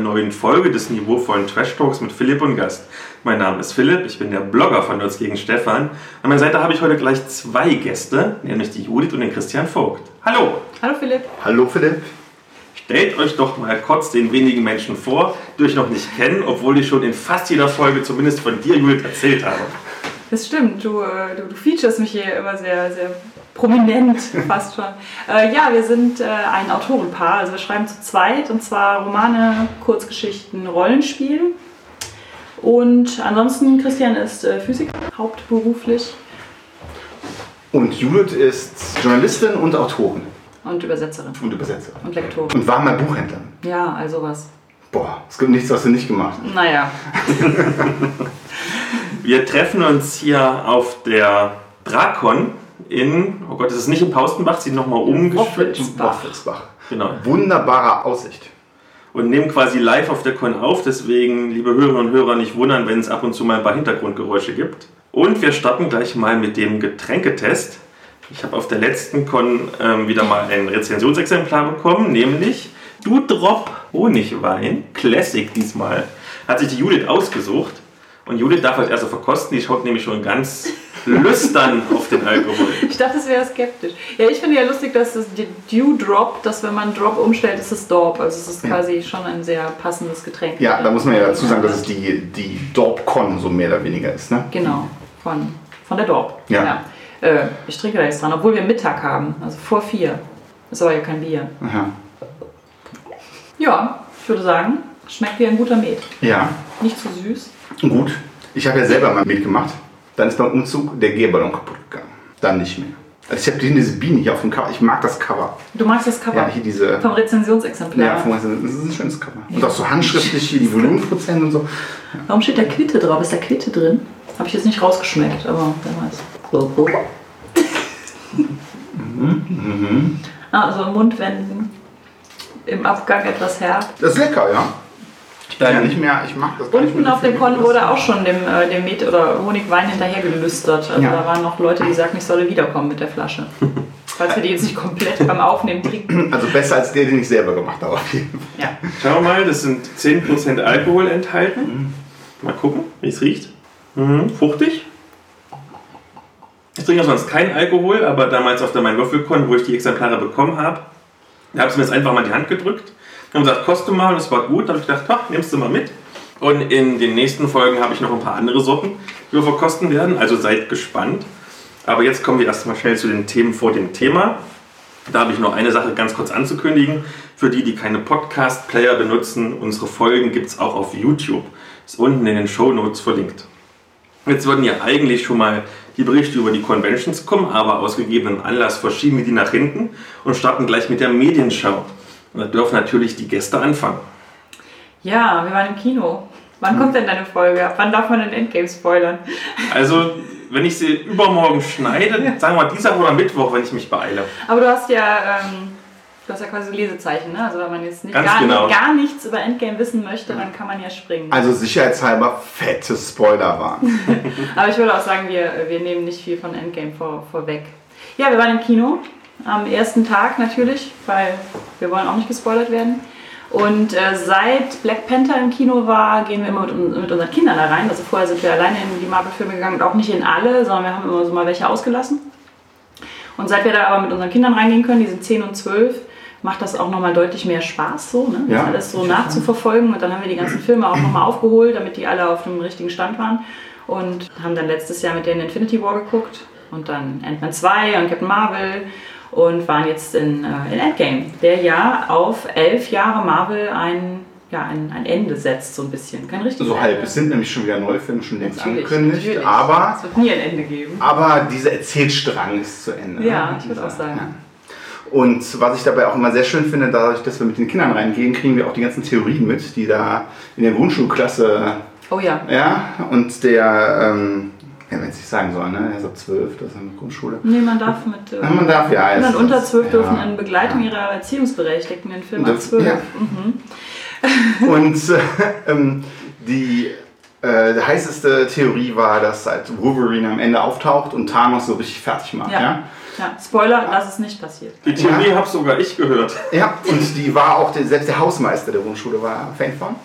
neuen Folge des niveauvollen Trash Talks mit Philipp und Gast. Mein Name ist Philipp, ich bin der Blogger von Nerds gegen Stefan. An meiner Seite habe ich heute gleich zwei Gäste, nämlich die Judith und den Christian Vogt. Hallo! Hallo Philipp. Hallo Philipp. Stellt euch doch mal kurz den wenigen Menschen vor, die euch noch nicht kennen, obwohl ich schon in fast jeder Folge zumindest von dir, Judith, erzählt habe. Das stimmt, du, äh, du, du featurest mich hier immer sehr, sehr prominent fast schon. Äh, ja, wir sind äh, ein Autorenpaar, also wir schreiben zu zweit und zwar Romane, Kurzgeschichten, Rollenspiel. Und ansonsten, Christian ist äh, Physiker, hauptberuflich Und Judith ist Journalistin und Autorin und Übersetzerin und Übersetzerin. und Lektorin. Und war mal Buchhändlerin. Ja, also was. Boah, es gibt nichts, was du nicht gemacht hast. Naja, Wir treffen uns hier auf der Drakon in, oh Gott, es ist nicht in Paustenbach, sie nochmal umgeschwitzt. Woffelsbach. Woffelsbach. Genau. Wunderbare Aussicht. Und nehmen quasi live auf der Con auf, deswegen, liebe Hörerinnen und Hörer, nicht wundern, wenn es ab und zu mal ein paar Hintergrundgeräusche gibt. Und wir starten gleich mal mit dem Getränketest. Ich habe auf der letzten Con ähm, wieder mal ein Rezensionsexemplar bekommen, nämlich Dudrop Honigwein, Classic diesmal. Hat sich die Judith ausgesucht. Und Judith darf als erste verkosten, die schaut nämlich schon ganz lüstern auf den Alkohol. ich dachte, es wäre skeptisch. Ja, ich finde ja lustig, dass das die Dew Drop, dass wenn man Drop umstellt, ist es Dorp. Also es ist quasi schon ein sehr passendes Getränk. Ja, da muss man ja dazu sagen, dass es die, die Dorpcon so mehr oder weniger ist. Ne? Genau, von, von der Dorp. Ja. Äh, ich trinke da jetzt dran, obwohl wir Mittag haben, also vor vier. Ist aber ja kein Bier. Aha. Ja, ich würde sagen, schmeckt wie ein guter Met. Ja, Nicht zu süß. Gut. Ich habe ja selber mal mitgemacht. Dann ist beim Umzug der Gärballon kaputt gegangen. Dann nicht mehr. Also ich habe diese Biene hier auf dem Cover. Ich mag das Cover. Du magst das Cover Ja, hier diese. vom Rezensionsexemplar. Ja, das ist ein schönes Cover. Und auch so handschriftlich hier die Volumenprozent und so. Warum steht da Quitte drauf? Ist da Quitte drin? Habe ich jetzt nicht rausgeschmeckt, aber wer weiß. So, so. Ah, also im Mund wenden. Im Abgang etwas herb. Das ist lecker, ja. Bin ja nicht mehr, ich mag das gar nicht Unten auf dem Con wurde auch schon dem, äh, dem Met oder Honigwein hinterher gelüstert. Also Ja. da waren noch Leute, die sagten, ich solle wiederkommen mit der Flasche. Falls wir die jetzt nicht komplett beim Aufnehmen trinken. Also besser als der, den ich selber gemacht habe, auf jeden Fall. Ja. Schauen wir mal, das sind 10% Alkohol enthalten. Mal gucken, wie es riecht. Mhm, fruchtig. Ich trinke ja sonst keinen Alkohol, aber damals auf der Mein Würfelkon, wo ich die Exemplare bekommen habe, da habe ich mir jetzt einfach mal in die Hand gedrückt. Haben gesagt, koste mal und es war gut. Da habe ich gedacht, ha, nimmst du mal mit. Und in den nächsten Folgen habe ich noch ein paar andere Sorten, die wir verkosten werden. Also seid gespannt. Aber jetzt kommen wir erstmal schnell zu den Themen vor dem Thema. Da habe ich noch eine Sache ganz kurz anzukündigen. Für die, die keine Podcast-Player benutzen, unsere Folgen gibt es auch auf YouTube. Ist unten in den Show Notes verlinkt. Jetzt würden ja eigentlich schon mal die Berichte über die Conventions kommen, aber aus gegebenem Anlass verschieben wir die nach hinten und starten gleich mit der Medienschau. Und da dürfen natürlich die Gäste anfangen. ja, wir waren im Kino. Wann kommt denn deine Folge? Ab wann darf man den Endgame spoilern? Also, wenn ich sie übermorgen schneide, sagen wir mal Dienstag oder Mittwoch, wenn ich mich beeile. Aber du hast ja, ähm, du hast ja quasi Lesezeichen, ne? Also wenn man jetzt nicht gar, genau. gar nichts über Endgame wissen möchte, dann kann man ja springen. Also sicherheitshalber fette Spoiler waren. Aber ich würde auch sagen, wir, wir nehmen nicht viel von Endgame vor, vorweg. Ja, wir waren im Kino am ersten Tag natürlich, weil wir wollen auch nicht gespoilert werden. Und äh, seit Black Panther im Kino war, gehen wir immer mit, mit unseren Kindern da rein. Also vorher sind wir alleine in die Marvel-Filme gegangen und auch nicht in alle, sondern wir haben immer so mal welche ausgelassen. Und seit wir da aber mit unseren Kindern reingehen können, die sind 10 und 12, macht das auch nochmal deutlich mehr Spaß, so, ne? das Ja, alles so nachzuverfolgen. Und dann haben wir die ganzen Filme auch nochmal aufgeholt, damit die alle auf dem richtigen Stand waren. Und haben dann letztes Jahr mit denen Infinity War geguckt und dann Ant-Man 2 und Captain Marvel und waren jetzt in, äh, in Endgame, der ja auf elf Jahre Marvel ein, ja, ein, ein Ende setzt, so ein bisschen. Kein richtiges So halb. Ende. Es sind nämlich schon wieder neue Filme, schon längst angekündigt. Aber, Es wird nie ein Ende geben. aber dieser Erzählstrang ist zu Ende. Ja, ne? ich würde auch sagen. Ja. Und was ich dabei auch immer sehr schön finde, dadurch, dass wir mit den Kindern reingehen, kriegen wir auch die ganzen Theorien mit, die da in der Grundschulklasse, Oh ja. ja, und der, ähm, ja, wenn es nicht sagen soll, ne, er ist ab 12, das ist eine Grundschule. Nee, man darf mit. Äh, Ja, man darf ja. Kindern unter 12 ja, dürfen in Begleitung ja. ihrer Erziehungsberechtigten den Film ab 12. ja. Mhm. Und äh, ähm, die äh, heißeste Theorie war, dass halt Wolverine am Ende auftaucht und Thanos so richtig fertig macht. Ja. Ja. Ja, Spoiler, das ist nicht passiert. Die Theorie Ja. habe sogar ich gehört. Ja, und die war auch, der, selbst der Hausmeister der Grundschule war Fan von.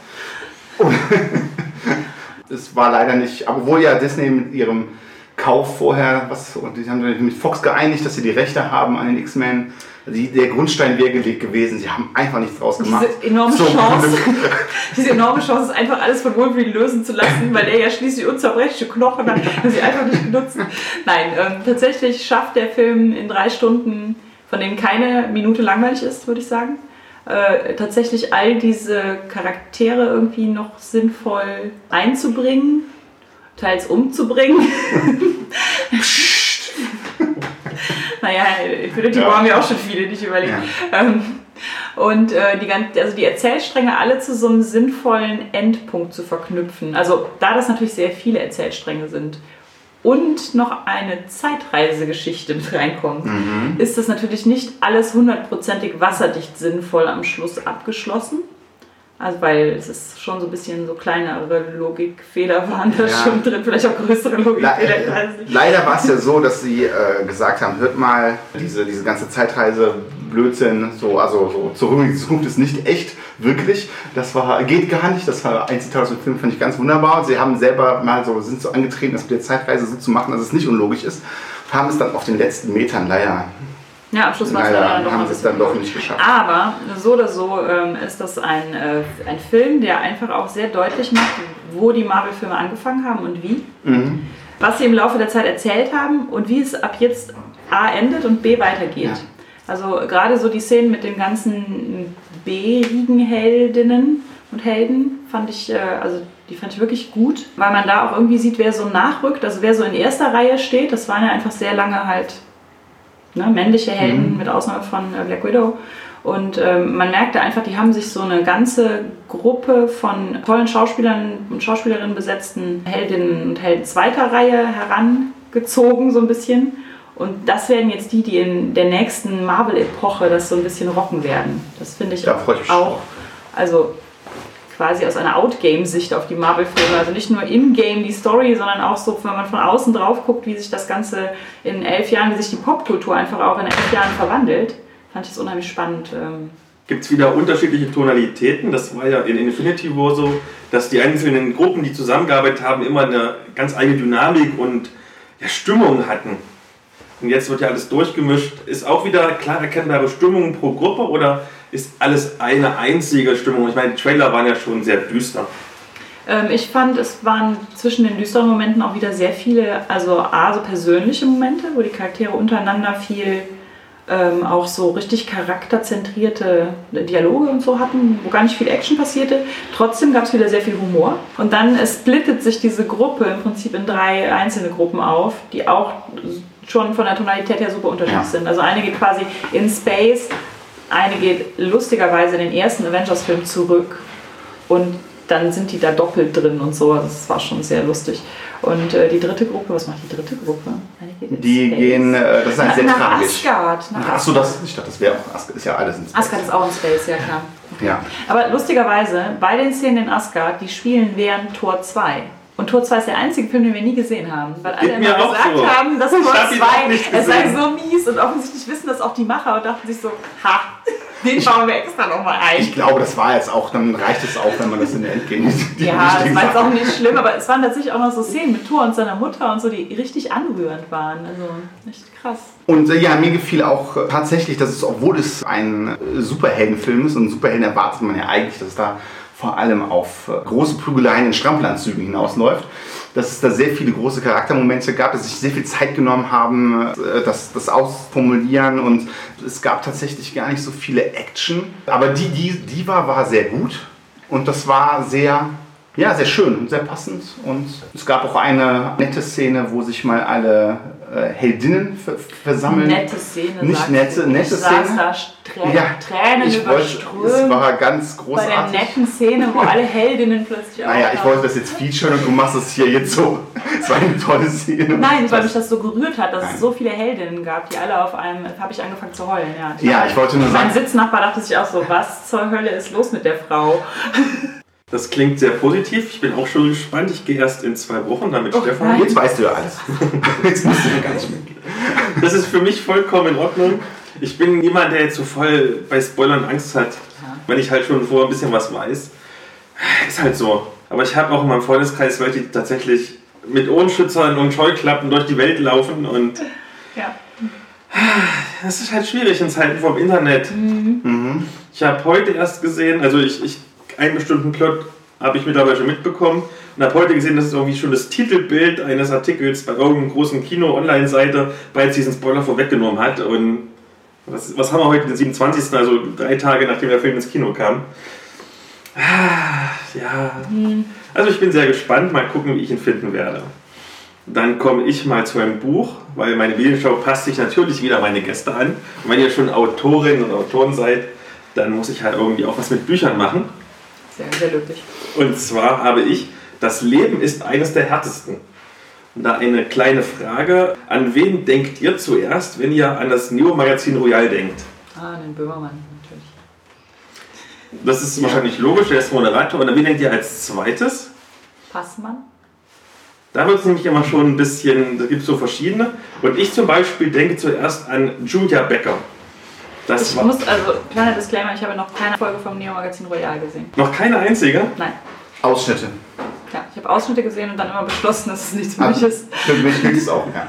Und es war leider nicht, obwohl ja Disney mit ihrem Kauf vorher, was, und die haben sich mit Fox geeinigt, dass sie die Rechte haben an den X-Men. Die, der Grundstein wäre gelegt gewesen, sie haben einfach nichts draus gemacht. Diese enorme Zum Chance, diese enorme Chance, ist einfach alles von Wolverine lösen zu lassen, weil er ja schließlich unzerbrechliche Knochen hat, haben sie einfach nicht genutzt. Nein, ähm, tatsächlich schafft der Film in drei Stunden, von denen keine Minute langweilig ist, würde ich sagen, äh, tatsächlich all diese Charaktere irgendwie noch sinnvoll einzubringen, teils umzubringen. naja, Infinity Ja. War haben wir auch schon viele nicht überlegt. Ähm, und äh, die, also die Erzählstränge alle zu so einem sinnvollen Endpunkt zu verknüpfen. Also da das natürlich sehr viele Erzählstränge sind und noch eine Zeitreisegeschichte mit reinkommt, ist das natürlich nicht alles hundertprozentig wasserdicht sinnvoll am Schluss abgeschlossen. Also weil es ist schon so ein bisschen so kleinere Logikfehler waren da Ja. schon drin, vielleicht auch größere Le Logikfehler, nicht. Leider war es ja so, dass sie äh, gesagt haben, hört mal, diese, diese ganze Zeitreise, Blödsinn, so, also so zurück in die Zukunft ist nicht echt, wirklich. Das war, geht gar nicht. Das war ein Zitat aus dem Film, fand ich ganz wunderbar. Und sie haben selber mal so, sind so angetreten, das mit der Zeitreise so zu machen, dass es nicht unlogisch ist. Haben es dann auf den letzten Metern leider, Ja, am Schluss war es leider doch haben es dann doch nicht geschafft. Aber so oder so ähm, ist das ein, äh, ein Film, der einfach auch sehr deutlich macht, wo die Marvel-Filme angefangen haben und wie. Mhm. Was sie im Laufe der Zeit erzählt haben und wie es ab jetzt A endet und B weitergeht. Ja. Also gerade so die Szenen mit den ganzen B-rigen Heldinnen und Helden fand ich, äh, also die fand ich wirklich gut, weil man da auch irgendwie sieht, wer so nachrückt, also wer so in erster Reihe steht. Das waren ja einfach sehr lange halt ne, männliche Helden, Mhm. mit Ausnahme von äh, Black Widow. Und ähm, man merkte einfach, die haben sich so eine ganze Gruppe von tollen Schauspielern und Schauspielerinnen besetzten Heldinnen und Helden zweiter Reihe herangezogen, so ein bisschen. Und das werden jetzt die, die in der nächsten Marvel-Epoche das so ein bisschen rocken werden. Das finde ich freue ich auch, also quasi aus einer Outgame-Sicht auf die Marvel-Filme. Also nicht nur im-game die Story, sondern auch so, wenn man von außen drauf guckt, wie sich das Ganze in elf Jahren, wie sich die Popkultur einfach auch in elf Jahren verwandelt, fand ich das unheimlich spannend. Ähm, Gibt es wieder unterschiedliche Tonalitäten. Das war ja in Infinity War so, dass die einzelnen Gruppen, die zusammengearbeitet haben, immer eine ganz eigene Dynamik und ja, Stimmung hatten. Und jetzt wird ja alles durchgemischt. Ist auch wieder klar erkennbare Stimmung pro Gruppe oder ist alles eine einzige Stimmung? Ich meine, die Trailer waren ja schon sehr düster. Ähm, ich fand, es waren zwischen den düsteren Momenten auch wieder sehr viele, also A, so persönliche Momente, wo die Charaktere untereinander viel ähm, auch so richtig charakterzentrierte Dialoge und so hatten, wo gar nicht viel Action passierte. Trotzdem gab es wieder sehr viel Humor. Und dann splittet sich diese Gruppe im Prinzip in drei einzelne Gruppen auf, die auch schon von der Tonalität her super unterschiedlich Ja. sind. Also eine geht quasi in Space, eine geht lustigerweise in den ersten Avengers-Film zurück und dann sind die da doppelt drin und so. Das war schon sehr lustig. Und äh, die dritte Gruppe, was macht die dritte Gruppe? Geht Die Space. gehen, äh, das ist ein nach, sehr nach tragisch. Asgard. Nach Achso, das, ich dachte, das wäre auch Asgard, ist ja alles in Space. Asgard ist auch in Space, ja klar. Ja. Aber lustigerweise, bei den Szenen in Asgard, die spielen während Tor 2. Und Tor 2 ist der einzige Film, den wir nie gesehen haben. Weil alle Geht immer gesagt so. haben, dass Tor hab ihn auch 2, nicht es sei so mies. Und offensichtlich wissen das auch die Macher und dachten sich so, ha, den bauen wir extra nochmal ein. Ich glaube, das war jetzt auch, dann reicht es auch, wenn man das in der Endgame die Ja, das war jetzt auch nicht schlimm, aber es waren tatsächlich auch noch so Szenen mit Thor und seiner Mutter und so, die richtig anrührend waren. Also echt krass. Und äh, ja, mir gefiel auch äh, tatsächlich, dass es, obwohl es ein äh, Superheldenfilm ist und Superhelden erwartet man ja eigentlich, dass da vor allem auf äh, große Prügeleien in Strampelanzügen hinausläuft, dass es da sehr viele große Charaktermomente gab, dass sich sehr viel Zeit genommen haben, äh, das, das ausformulieren und es gab tatsächlich gar nicht so viele Action. Aber die, die, die war, war sehr gut und das war sehr, ja, sehr schön und sehr passend. Und es gab auch eine nette Szene, wo sich mal alle äh, Heldinnen ver versammeln. Nette Szene. Nicht nette- nette ich saß Szene? da Trä Ja, Tränen ich wollte, überströmt. es war ganz bei der großartig. netten Szene, wo alle Heldinnen plötzlich Naja, ich auftauchen. wollte das jetzt featuren und du machst es hier jetzt so. Es war eine tolle Szene. Nein, weil mich das so gerührt hat, dass Nein. es so viele Heldinnen gab, die alle auf einem. habe ich angefangen zu heulen. Ja, Ja, ich wollte nur Mein sagen, Sitznachbar dachte sich auch so: Was zur Hölle ist los mit der Frau? Das klingt sehr positiv. Ich bin auch schon gespannt. Ich gehe erst in zwei Wochen dann mit Oh, Stefan. nein. Jetzt weißt du ja alles. Jetzt musst du ja gar nicht mehr gehen. Das ist für mich vollkommen in Ordnung. Ich bin niemand, der jetzt so voll bei Spoilern Angst hat, wenn ich halt schon vorher ein bisschen was weiß. Ist halt so. Aber ich habe auch in meinem Freundeskreis Leute, die tatsächlich mit Ohrenschützern und Scheuklappen durch die Welt laufen und Ja. das ist halt schwierig in Zeiten vom Internet. Ich habe heute erst gesehen, also ich, ich einen bestimmten Plot habe ich mittlerweile schon mitbekommen und habe heute gesehen, dass es irgendwie schon das Titelbild eines Artikels bei irgendeiner großen Kino-Online-Seite bereits diesen Spoiler vorweggenommen hat. Und was, was haben wir heute, den 27., also drei Tage nachdem der Film ins Kino kam. Ah, ja, also ich bin sehr gespannt, mal gucken, wie ich ihn finden werde. Dann komme ich mal zu einem Buch, weil meine Medienschau passt sich natürlich wieder meine Gäste an. Und wenn ihr schon Autorin oder Autoren seid, dann muss ich halt irgendwie auch was mit Büchern machen. Sehr, sehr löblich. Und zwar habe ich, das Leben ist eines der härtesten. Und da eine kleine Frage, an wen denkt ihr zuerst, wenn ihr an das Neo-Magazin Royal denkt? Ah, den Böhmermann natürlich. Das ist wahrscheinlich logisch, der ist Moderator. Und an wen denkt ihr als zweites? Passmann? Da wird es nämlich immer schon ein bisschen, da gibt es so verschiedene. Und ich zum Beispiel denke zuerst an Julia Becker. Das Ich muss, also, kleiner Disclaimer, ich habe noch keine Folge vom Neo Magazin Royal gesehen. noch keine einzige. Nein. Ausschnitte. Ja, ich habe Ausschnitte gesehen und dann immer beschlossen, dass es nichts für Ah, mich ist. Für mich gilt es auch, ja.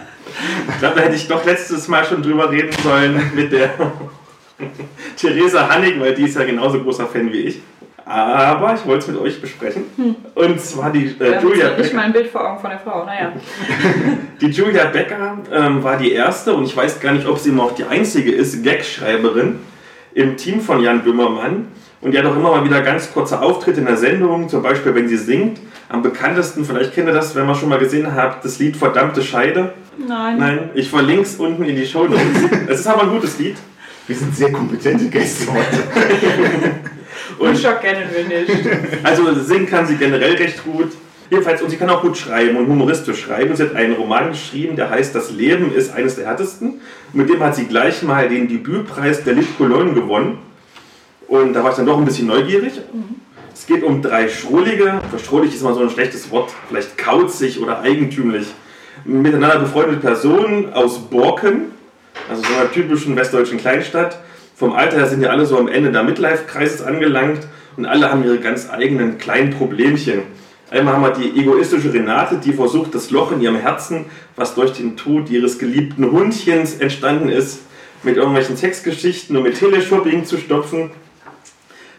Ich glaube, da hätte ich doch letztes Mal schon drüber reden sollen mit der Theresa Hannig, weil die ist ja genauso großer Fan wie ich. Aber ich wollte es mit euch besprechen. Und zwar die äh, haben Julia Becker. mal ein Bild vor Augen von der Frau, naja. Die Julia Becker ähm, war die erste und ich weiß gar nicht, ob sie immer auch die einzige ist, Gagschreiberin im Team von Jan Böhmermann. Und die hat auch immer mal wieder ganz kurze Auftritte in der Sendung, zum Beispiel wenn sie singt. Am bekanntesten, vielleicht kennt ihr das, wenn man schon mal gesehen habt, das Lied Verdammte Scheide. Nein. Nein, ich verlinke es unten in die Show Notes. es ist aber ein gutes Lied. Wir sind sehr kompetente Gäste heute. Und Schock kennen wir nicht. Also singen kann sie generell recht gut. Jedenfalls, und sie kann auch gut schreiben und humoristisch schreiben. Sie hat einen Roman geschrieben, der heißt Das Leben ist eines der härtesten. Mit dem hat sie gleich mal den Debütpreis der Lit Cologne gewonnen. Und da war ich dann doch ein bisschen neugierig. Es geht um drei Schrullige. Für schrullig ist mal so ein schlechtes Wort, vielleicht kauzig oder eigentümlich. Miteinander befreundete Personen aus Borken, also so einer typischen westdeutschen Kleinstadt. Vom Alter her sind ja alle so am Ende der Midlife-Kreises angelangt und alle haben ihre ganz eigenen kleinen Problemchen. Einmal haben wir die egoistische Renate, die versucht, das Loch in ihrem Herzen, was durch den Tod ihres geliebten Hundchens entstanden ist, mit irgendwelchen Sexgeschichten und mit Teleshopping zu stopfen.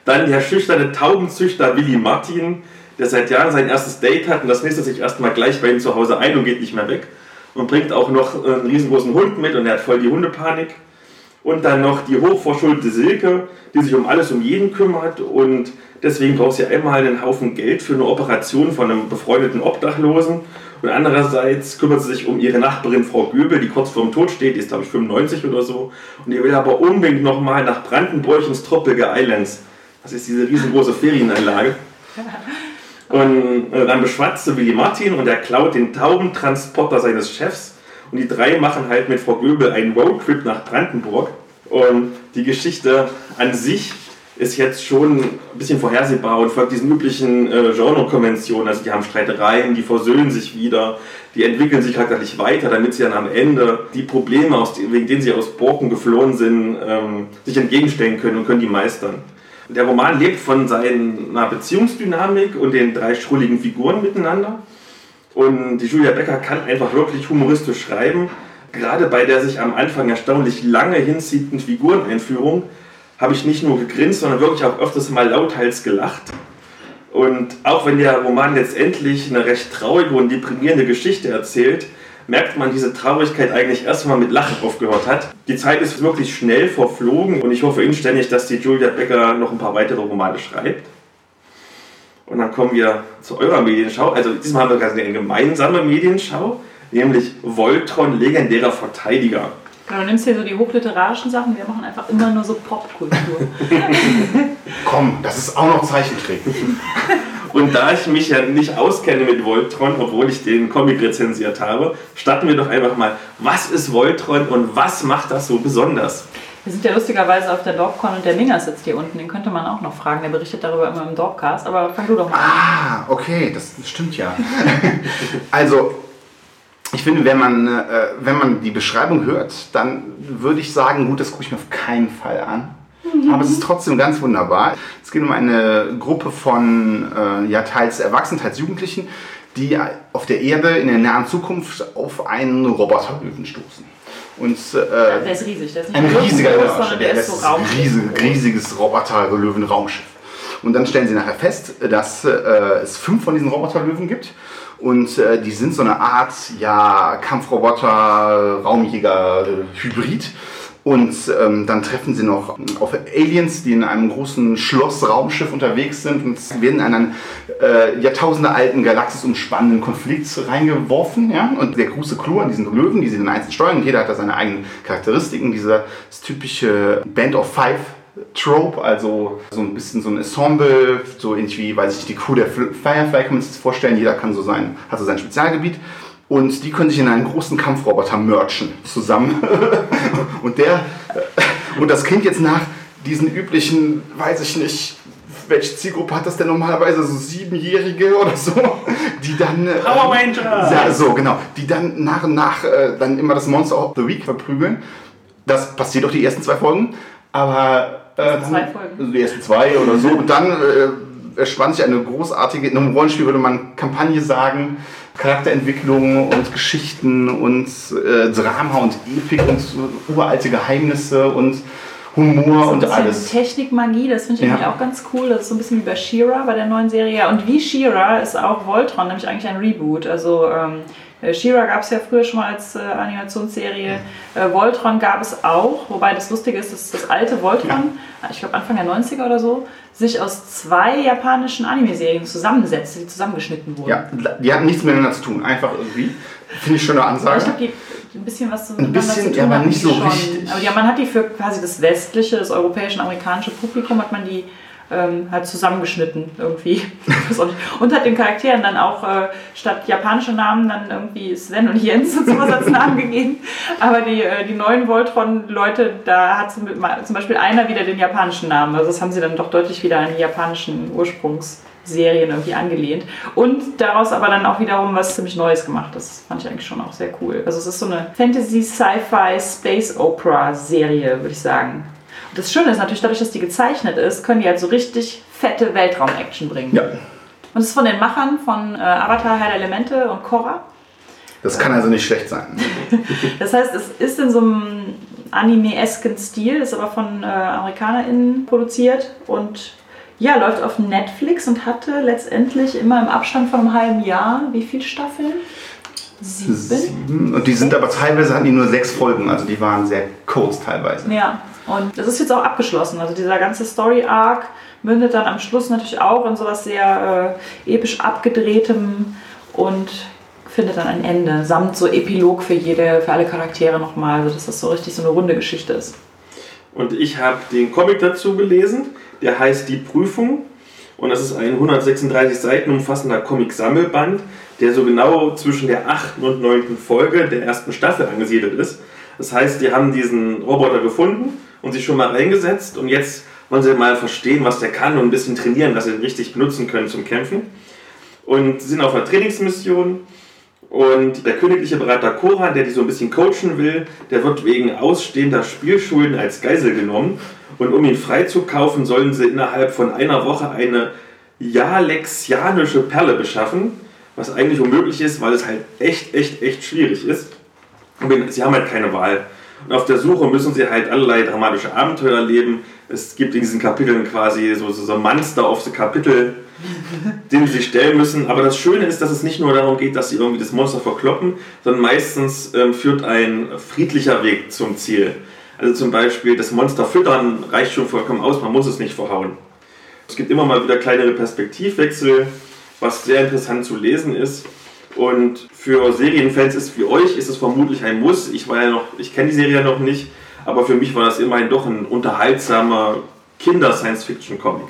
Dann der schüchterne Taubenzüchter Willi Martin, der seit Jahren sein erstes Date hat und das nächste sich erstmal gleich bei ihm zu Hause ein und geht nicht mehr weg. Und bringt auch noch einen riesengroßen Hund mit und er hat voll die Hundepanik. Und dann noch die hochverschuldete Silke, die sich um alles um jeden kümmert und deswegen braucht sie einmal einen Haufen Geld für eine Operation von einem befreundeten Obdachlosen. Und andererseits kümmert sie sich um ihre Nachbarin Frau Göbel, die kurz vorm Tod steht, die ist glaube ich 95 oder so. Und die will aber unbedingt nochmal nach Brandenburg ins Tropical Islands. Das ist diese riesengroße Ferienanlage. Und äh, dann beschwatzt sie Willi Martin und er klaut den Taubentransporter seines Chefs. Und die drei machen halt mit Frau Göbel einen Roadtrip nach Brandenburg. Und die Geschichte an sich ist jetzt schon ein bisschen vorhersehbar und folgt diesen üblichen äh, Genre-Konventionen. Also die haben Streitereien, die versöhnen sich wieder, die entwickeln sich charakterlich weiter, damit sie dann am Ende die Probleme, aus, wegen denen sie aus Borken geflohen sind, ähm, sich entgegenstellen können und können die meistern. Der Roman lebt von seiner Beziehungsdynamik und den drei schrulligen Figuren miteinander. Und die Julia Becker kann einfach wirklich humoristisch schreiben. Gerade bei der sich am Anfang erstaunlich lange hinziehenden Figureneinführung habe ich nicht nur gegrinst, sondern wirklich auch öfters mal lauthals gelacht. Und auch wenn der Roman letztendlich eine recht traurige und deprimierende Geschichte erzählt, merkt man diese Traurigkeit eigentlich erst, wenn man mit Lachen aufgehört hat. Die Zeit ist wirklich schnell verflogen und ich hoffe inständig, dass die Julia Becker noch ein paar weitere Romane schreibt. Und dann kommen wir zu eurer Medienschau. Also diesmal haben wir gerade eine gemeinsame Medienschau, nämlich Voltron, legendärer Verteidiger. Genau, du nimmst hier so die hochliterarischen Sachen, wir machen einfach immer nur so Popkultur. Komm, das ist auch noch Zeichentrick. Und da ich mich ja nicht auskenne mit Voltron, obwohl ich den Comic rezensiert habe, starten wir doch einfach mal, was ist Voltron und was macht das so besonders? Wir sind ja lustigerweise auf der Dorpcon und der Minga sitzt hier unten. Den könnte man auch noch fragen. Der berichtet darüber immer im Dorpcast. Aber fang du doch mal an. Ah, okay, das stimmt ja. also, ich finde, wenn man, äh, wenn man die Beschreibung hört, dann würde ich sagen, gut, das gucke ich mir auf keinen Fall an. Aber es ist trotzdem ganz wunderbar. Es geht um eine Gruppe von äh, ja, teils Erwachsenen, teils Jugendlichen, die auf der Erde in der nahen Zukunft auf einen Roboterlöwen stoßen. Und, äh, Der ist riesig. Der ist nicht ein riesiger sondern der, der das ist so raumschiff. riesig, riesiges Roboter-Löwen-Raumschiff. Und dann stellen sie nachher fest, dass äh, es fünf von diesen Roboterlöwen gibt. Und äh, die sind so eine Art ja, Kampfroboter, Raumjäger, Hybrid. Und ähm, dann treffen sie noch auf Aliens, die in einem großen Schloss-Raumschiff unterwegs sind und werden in einen äh, jahrtausendealten, galaxisumspannenden Konflikt reingeworfen. Ja? Und der große Clou an diesen Löwen, die sie dann einzeln steuern, jeder hat da seine eigenen Charakteristiken. Dieser typische Band of Five Trope, also so ein bisschen so ein Ensemble, so ähnlich wie, weiß ich, die Crew der Fl- Firefly kann man sich das vorstellen. Jeder kann so sein, hat so sein Spezialgebiet. Und die können sich in einen großen Kampfroboter merchen zusammen. und der, und das klingt jetzt nach diesen üblichen, weiß ich nicht, welche Zielgruppe hat das denn normalerweise? So Siebenjährige oder so, die dann. äh, Power Ranger! Ja, so, genau. Die dann nach und nach äh, dann immer das Monster of the Week verprügeln. Das passiert doch die ersten zwei Folgen. Aber. Äh, ersten zwei dann- Folgen. Also die ersten zwei oder so. Und dann äh, erspannt sich eine großartige, in einem Rollenspiel würde man Kampagne sagen. Charakterentwicklung und Geschichten und äh, Drama und Epik und uralte Geheimnisse und Humor So und alles. Technikmagie, das finde ich Ja. auch ganz cool. Das ist so ein bisschen wie bei She-Ra bei der neuen Serie. Und wie She-Ra ist auch Voltron, nämlich eigentlich ein Reboot. Also ähm, äh, She-Ra gab es ja früher schon mal als äh, Animationsserie. Äh, Voltron gab es auch, wobei das Lustige ist, dass das alte Voltron, ich glaube Anfang der 90er oder so, sich aus zwei japanischen Anime-Serien zusammensetzte, die zusammengeschnitten wurden. Ja, die hatten nichts miteinander zu tun. Einfach irgendwie. Finde ich schon eine Ja, Ansage. Ich glaube, die ein bisschen was Ein bisschen, ja, aber nicht so richtig. Aber ja, man hat die für quasi das westliche, das europäische und amerikanische Publikum hat man die ähm, halt zusammengeschnitten irgendwie. Und hat den Charakteren dann auch äh, statt japanische Namen dann irgendwie Sven und Jens und sowas als Namen gegeben. Aber die, äh, die neuen Voltron-Leute, da hat zum, zum Beispiel einer wieder den japanischen Namen. Also das haben sie dann doch deutlich wieder an die japanischen Ursprungsserien irgendwie angelehnt. Und daraus aber dann auch wiederum was ziemlich Neues gemacht. Das fand ich eigentlich schon auch sehr cool. Also es ist so eine Fantasy, Sci-Fi, Space Opera Serie, würde ich sagen. Das Schöne ist natürlich, dadurch, dass die gezeichnet ist, können die halt so richtig fette Weltraum-Action bringen. Ja, Und es ist von den Machern von äh, Avatar, Herr der Elemente und Korra. das kann also nicht schlecht sein. Das heißt, es ist in so einem Anime-esken Stil, ist aber von äh, AmerikanerInnen produziert und ja, läuft auf Netflix und hatte letztendlich immer im Abstand von einem halben Jahr, wie viele Staffeln? Sieben? Sieben. Und die sind aber teilweise hatten die nur sechs Folgen, also die waren sehr kurz teilweise. Ja, und das ist jetzt auch abgeschlossen. Also dieser ganze Story-Arc mündet dann am Schluss natürlich auch in sowas sehr äh, episch abgedrehtem und findet dann ein Ende, samt so Epilog für jede, für alle Charaktere nochmal, also dass das so richtig so eine runde Geschichte ist. Und ich habe den Comic dazu gelesen, der heißt Die Prüfung. Und das ist ein 136 Seiten umfassender Comic-Sammelband, der so genau zwischen der 8. und 9. Folge der ersten Staffel angesiedelt ist. Das heißt, die haben diesen Roboter gefunden und sich schon mal reingesetzt und jetzt wollen sie mal verstehen, was der kann und ein bisschen trainieren, dass sie ihn richtig benutzen können zum Kämpfen. Und sind auf einer Trainingsmission und der königliche Berater Koran, der die so ein bisschen coachen will, der wird wegen ausstehender Spielschulden als Geisel genommen. Und um ihn freizukaufen, sollen sie innerhalb von einer Woche eine jalexianische Perle beschaffen, was eigentlich unmöglich ist, weil es halt echt, echt, echt schwierig ist. Und sie haben halt keine Wahl. Und auf der Suche müssen sie halt allerlei dramatische Abenteuer erleben. Es gibt in diesen Kapiteln quasi so, so, so Monster auf the Kapitel, denen sie stellen müssen. Aber das Schöne ist, dass es nicht nur darum geht, dass sie irgendwie das Monster verkloppen, sondern meistens ähm, führt ein friedlicher Weg zum Ziel. Also zum Beispiel das Monster füttern reicht schon vollkommen aus, man muss es nicht verhauen. Es gibt immer mal wieder kleinere Perspektivwechsel, was sehr interessant zu lesen ist. Und für Serienfans ist wie euch ist es vermutlich ein Muss. Ich war ja noch, ich kenne die Serie ja noch nicht, aber für mich war das immerhin doch ein unterhaltsamer Kinder-Science-Fiction-Comic.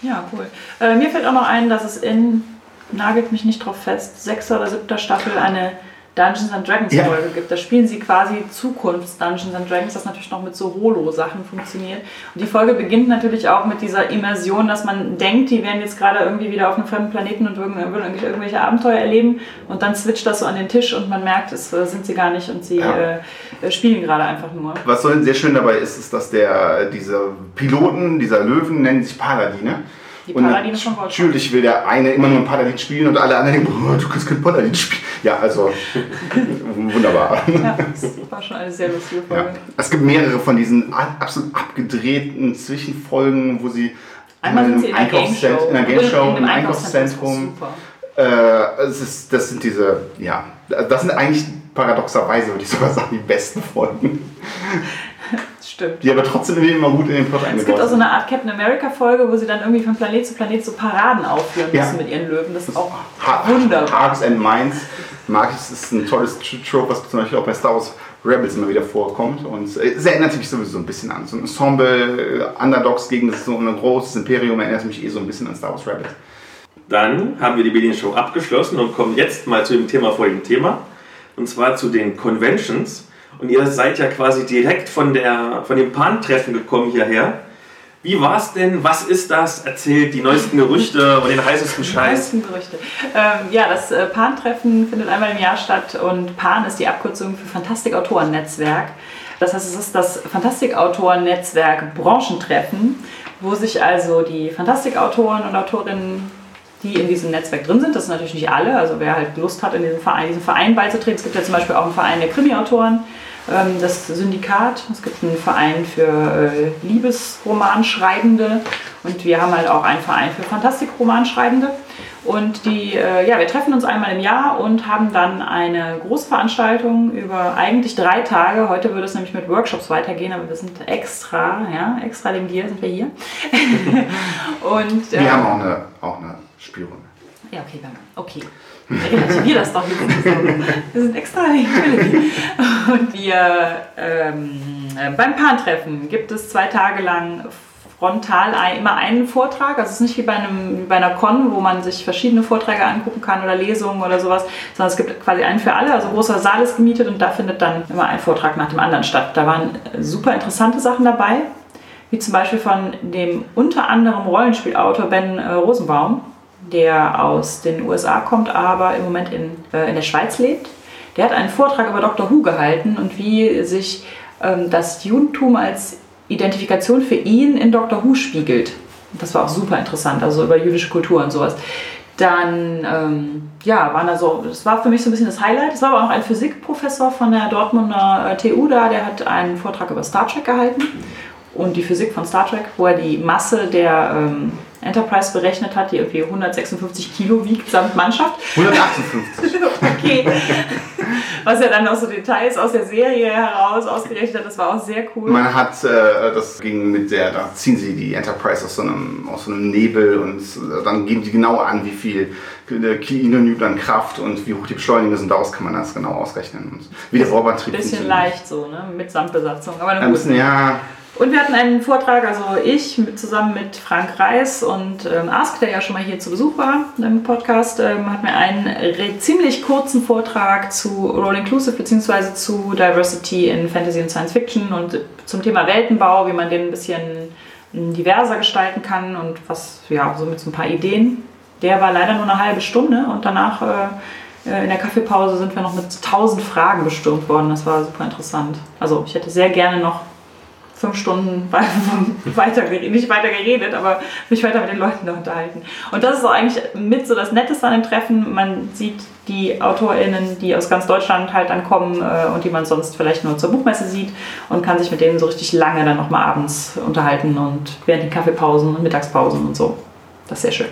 Ja, cool. Äh, mir fällt auch noch ein, dass es in, nagelt mich nicht drauf fest, sechster oder siebter Staffel eine Dungeons and Dragons Ja. Folge gibt. Da spielen sie quasi Zukunfts-Dungeons and Dragons, das natürlich noch mit so Holo-Sachen funktioniert. Und die Folge beginnt natürlich auch mit dieser Immersion, dass man denkt, die wären jetzt gerade irgendwie wieder auf einem fremden Planeten und würden, irgendwelche Abenteuer erleben. Und dann switcht das so an den Tisch und man merkt, es äh, sind sie gar nicht und sie Ja. äh, äh, spielen gerade einfach nur. Was so sehr schön dabei ist, ist, dass der, diese Piloten dieser Löwen nennen sich Paladine. Die Paladine von Wolfsburg. Natürlich will der eine immer nur ein Paladin spielen und alle anderen denken, oh, du kannst kein Paladin spielen. Ja, also wunderbar. Ja, das war schon eine sehr lustige Ja. Folge. Es gibt mehrere von diesen absolut abgedrehten Zwischenfolgen, wo sie Einmal sind in sie in einem einer Game Einkaufszent- Show. in einer im Einkaufszentrum. Super. Äh, es ist, das sind diese, ja, das sind eigentlich paradoxerweise, würde ich sogar sagen, die besten Folgen, Das stimmt. die aber trotzdem irgendwie immer gut in den Plot Es eingebaut gibt auch so eine Art Captain America Folge, wo sie dann irgendwie von Planet zu Planet so Paraden aufführen Ja. müssen mit ihren Löwen. Das ist auch Ha- wunderbar. Hearts and Minds mag ich, das ist ein tolles Trope, was zum Beispiel auch bei Star Wars Rebels immer wieder vorkommt. Und äh, es erinnert mich sowieso ein bisschen an so ein Ensemble, äh, Underdogs gegen so ein großes Imperium, erinnert mich eh so ein bisschen an Star Wars Rebels. Dann haben wir die Medienshow abgeschlossen und kommen jetzt mal zu dem Thema folgenden Thema. Und zwar zu den Conventions. Und ihr seid ja quasi direkt von, der, von dem Pan-Treffen gekommen hierher. Wie war's denn? Was ist das? Erzählt die neuesten Gerüchte und den heißesten Die Scheiß. neuesten Gerüchte. Ähm, ja, das äh, Pan-Treffen findet einmal im Jahr statt und Pan ist die Abkürzung für Fantastikautoren-Netzwerk. Das heißt, es ist das Fantastikautoren-Netzwerk Branchentreffen, wo sich also die Fantastikautoren und Autorinnen, die in diesem Netzwerk drin sind, das sind natürlich nicht alle, also wer halt Lust hat, in diesem Verein, diesem Verein beizutreten. Es gibt ja zum Beispiel auch einen Verein der Krimi-Autoren, ähm, das Syndikat, es gibt einen Verein für äh, Liebesromanschreibende und wir haben halt auch einen Verein für Fantastikromanschreibende. Und die, äh, ja, wir treffen uns einmal im Jahr und haben dann eine große Veranstaltung über eigentlich drei Tage. Heute würde es nämlich mit Workshops weitergehen, aber wir sind extra, ja, extra wegen dir sind wir hier. und, äh, Wir haben auch eine, auch eine Spielrunde. ja, okay, dann, okay. Relativier das doch nicht. Wir sind extra natürlich. Und wir ähm, äh, beim Pan-Treffen gibt es zwei Tage lang frontal immer einen Vortrag. Also es ist nicht wie bei, einem, bei einer Con, wo man sich verschiedene Vorträge angucken kann oder Lesungen oder sowas, sondern es gibt quasi einen für alle. Also großer Saal ist gemietet und da findet dann immer ein Vortrag nach dem anderen statt. Da waren äh, super interessante Sachen dabei, wie zum Beispiel von dem unter anderem Rollenspielautor Ben äh, Rosenbaum, der aus den USA kommt, aber im Moment in, äh, in der Schweiz lebt. Der hat einen Vortrag über Dr. Who gehalten und wie sich ähm, das Judentum als Identifikation für ihn in Dr. Who spiegelt. Das war auch super interessant, also über jüdische Kultur und sowas. Dann, ähm, ja, waren da so, das war für mich so ein bisschen das Highlight. Es war aber auch ein Physikprofessor von der Dortmunder äh, TU da, der hat einen Vortrag über Star Trek gehalten und die Physik von Star Trek, wo er die Masse der ähm, Enterprise berechnet hat, die irgendwie 156 Kilo wiegt samt Mannschaft. 158. Okay. Was er dann noch so Details aus der Serie heraus ausgerechnet hat, das war auch sehr cool. Man hat, äh, das ging mit der, da ziehen sie die Enterprise aus so einem, aus so einem Nebel und dann geben die genau an, wie viel äh, Kilonewton an Kraft und wie hoch die Beschleunigung ist und daraus kann man das genau ausrechnen. Und wie der Robotertrieb Bisschen leicht so, ne? mit Samtbesatzung. Aber gut. bisschen, ja, Und wir hatten einen Vortrag, also ich mit, zusammen mit Frank Reis und ähm, Ask, der ja schon mal hier zu Besuch war im Podcast, ähm, hat mir einen ziemlich kurzen Vortrag zu Roll Inclusive bzw. zu Diversity in Fantasy und Science Fiction und zum Thema Weltenbau, wie man den ein bisschen ähm, diverser gestalten kann und was, ja, so mit so ein paar Ideen. Der war leider nur eine halbe Stunde und danach äh, äh, in der Kaffeepause sind wir noch mit tausend Fragen bestürmt worden. Das war super interessant. Also ich hätte sehr gerne noch fünf Stunden weiter, nicht weiter geredet, aber mich weiter mit den Leuten da unterhalten. Und das ist auch eigentlich mit so das Netteste an dem Treffen. Man sieht die AutorInnen, die aus ganz Deutschland halt dann kommen äh, und die man sonst vielleicht nur zur Buchmesse sieht und kann sich mit denen so richtig lange dann nochmal abends unterhalten und während den Kaffeepausen und Mittagspausen und so. Das ist sehr schön.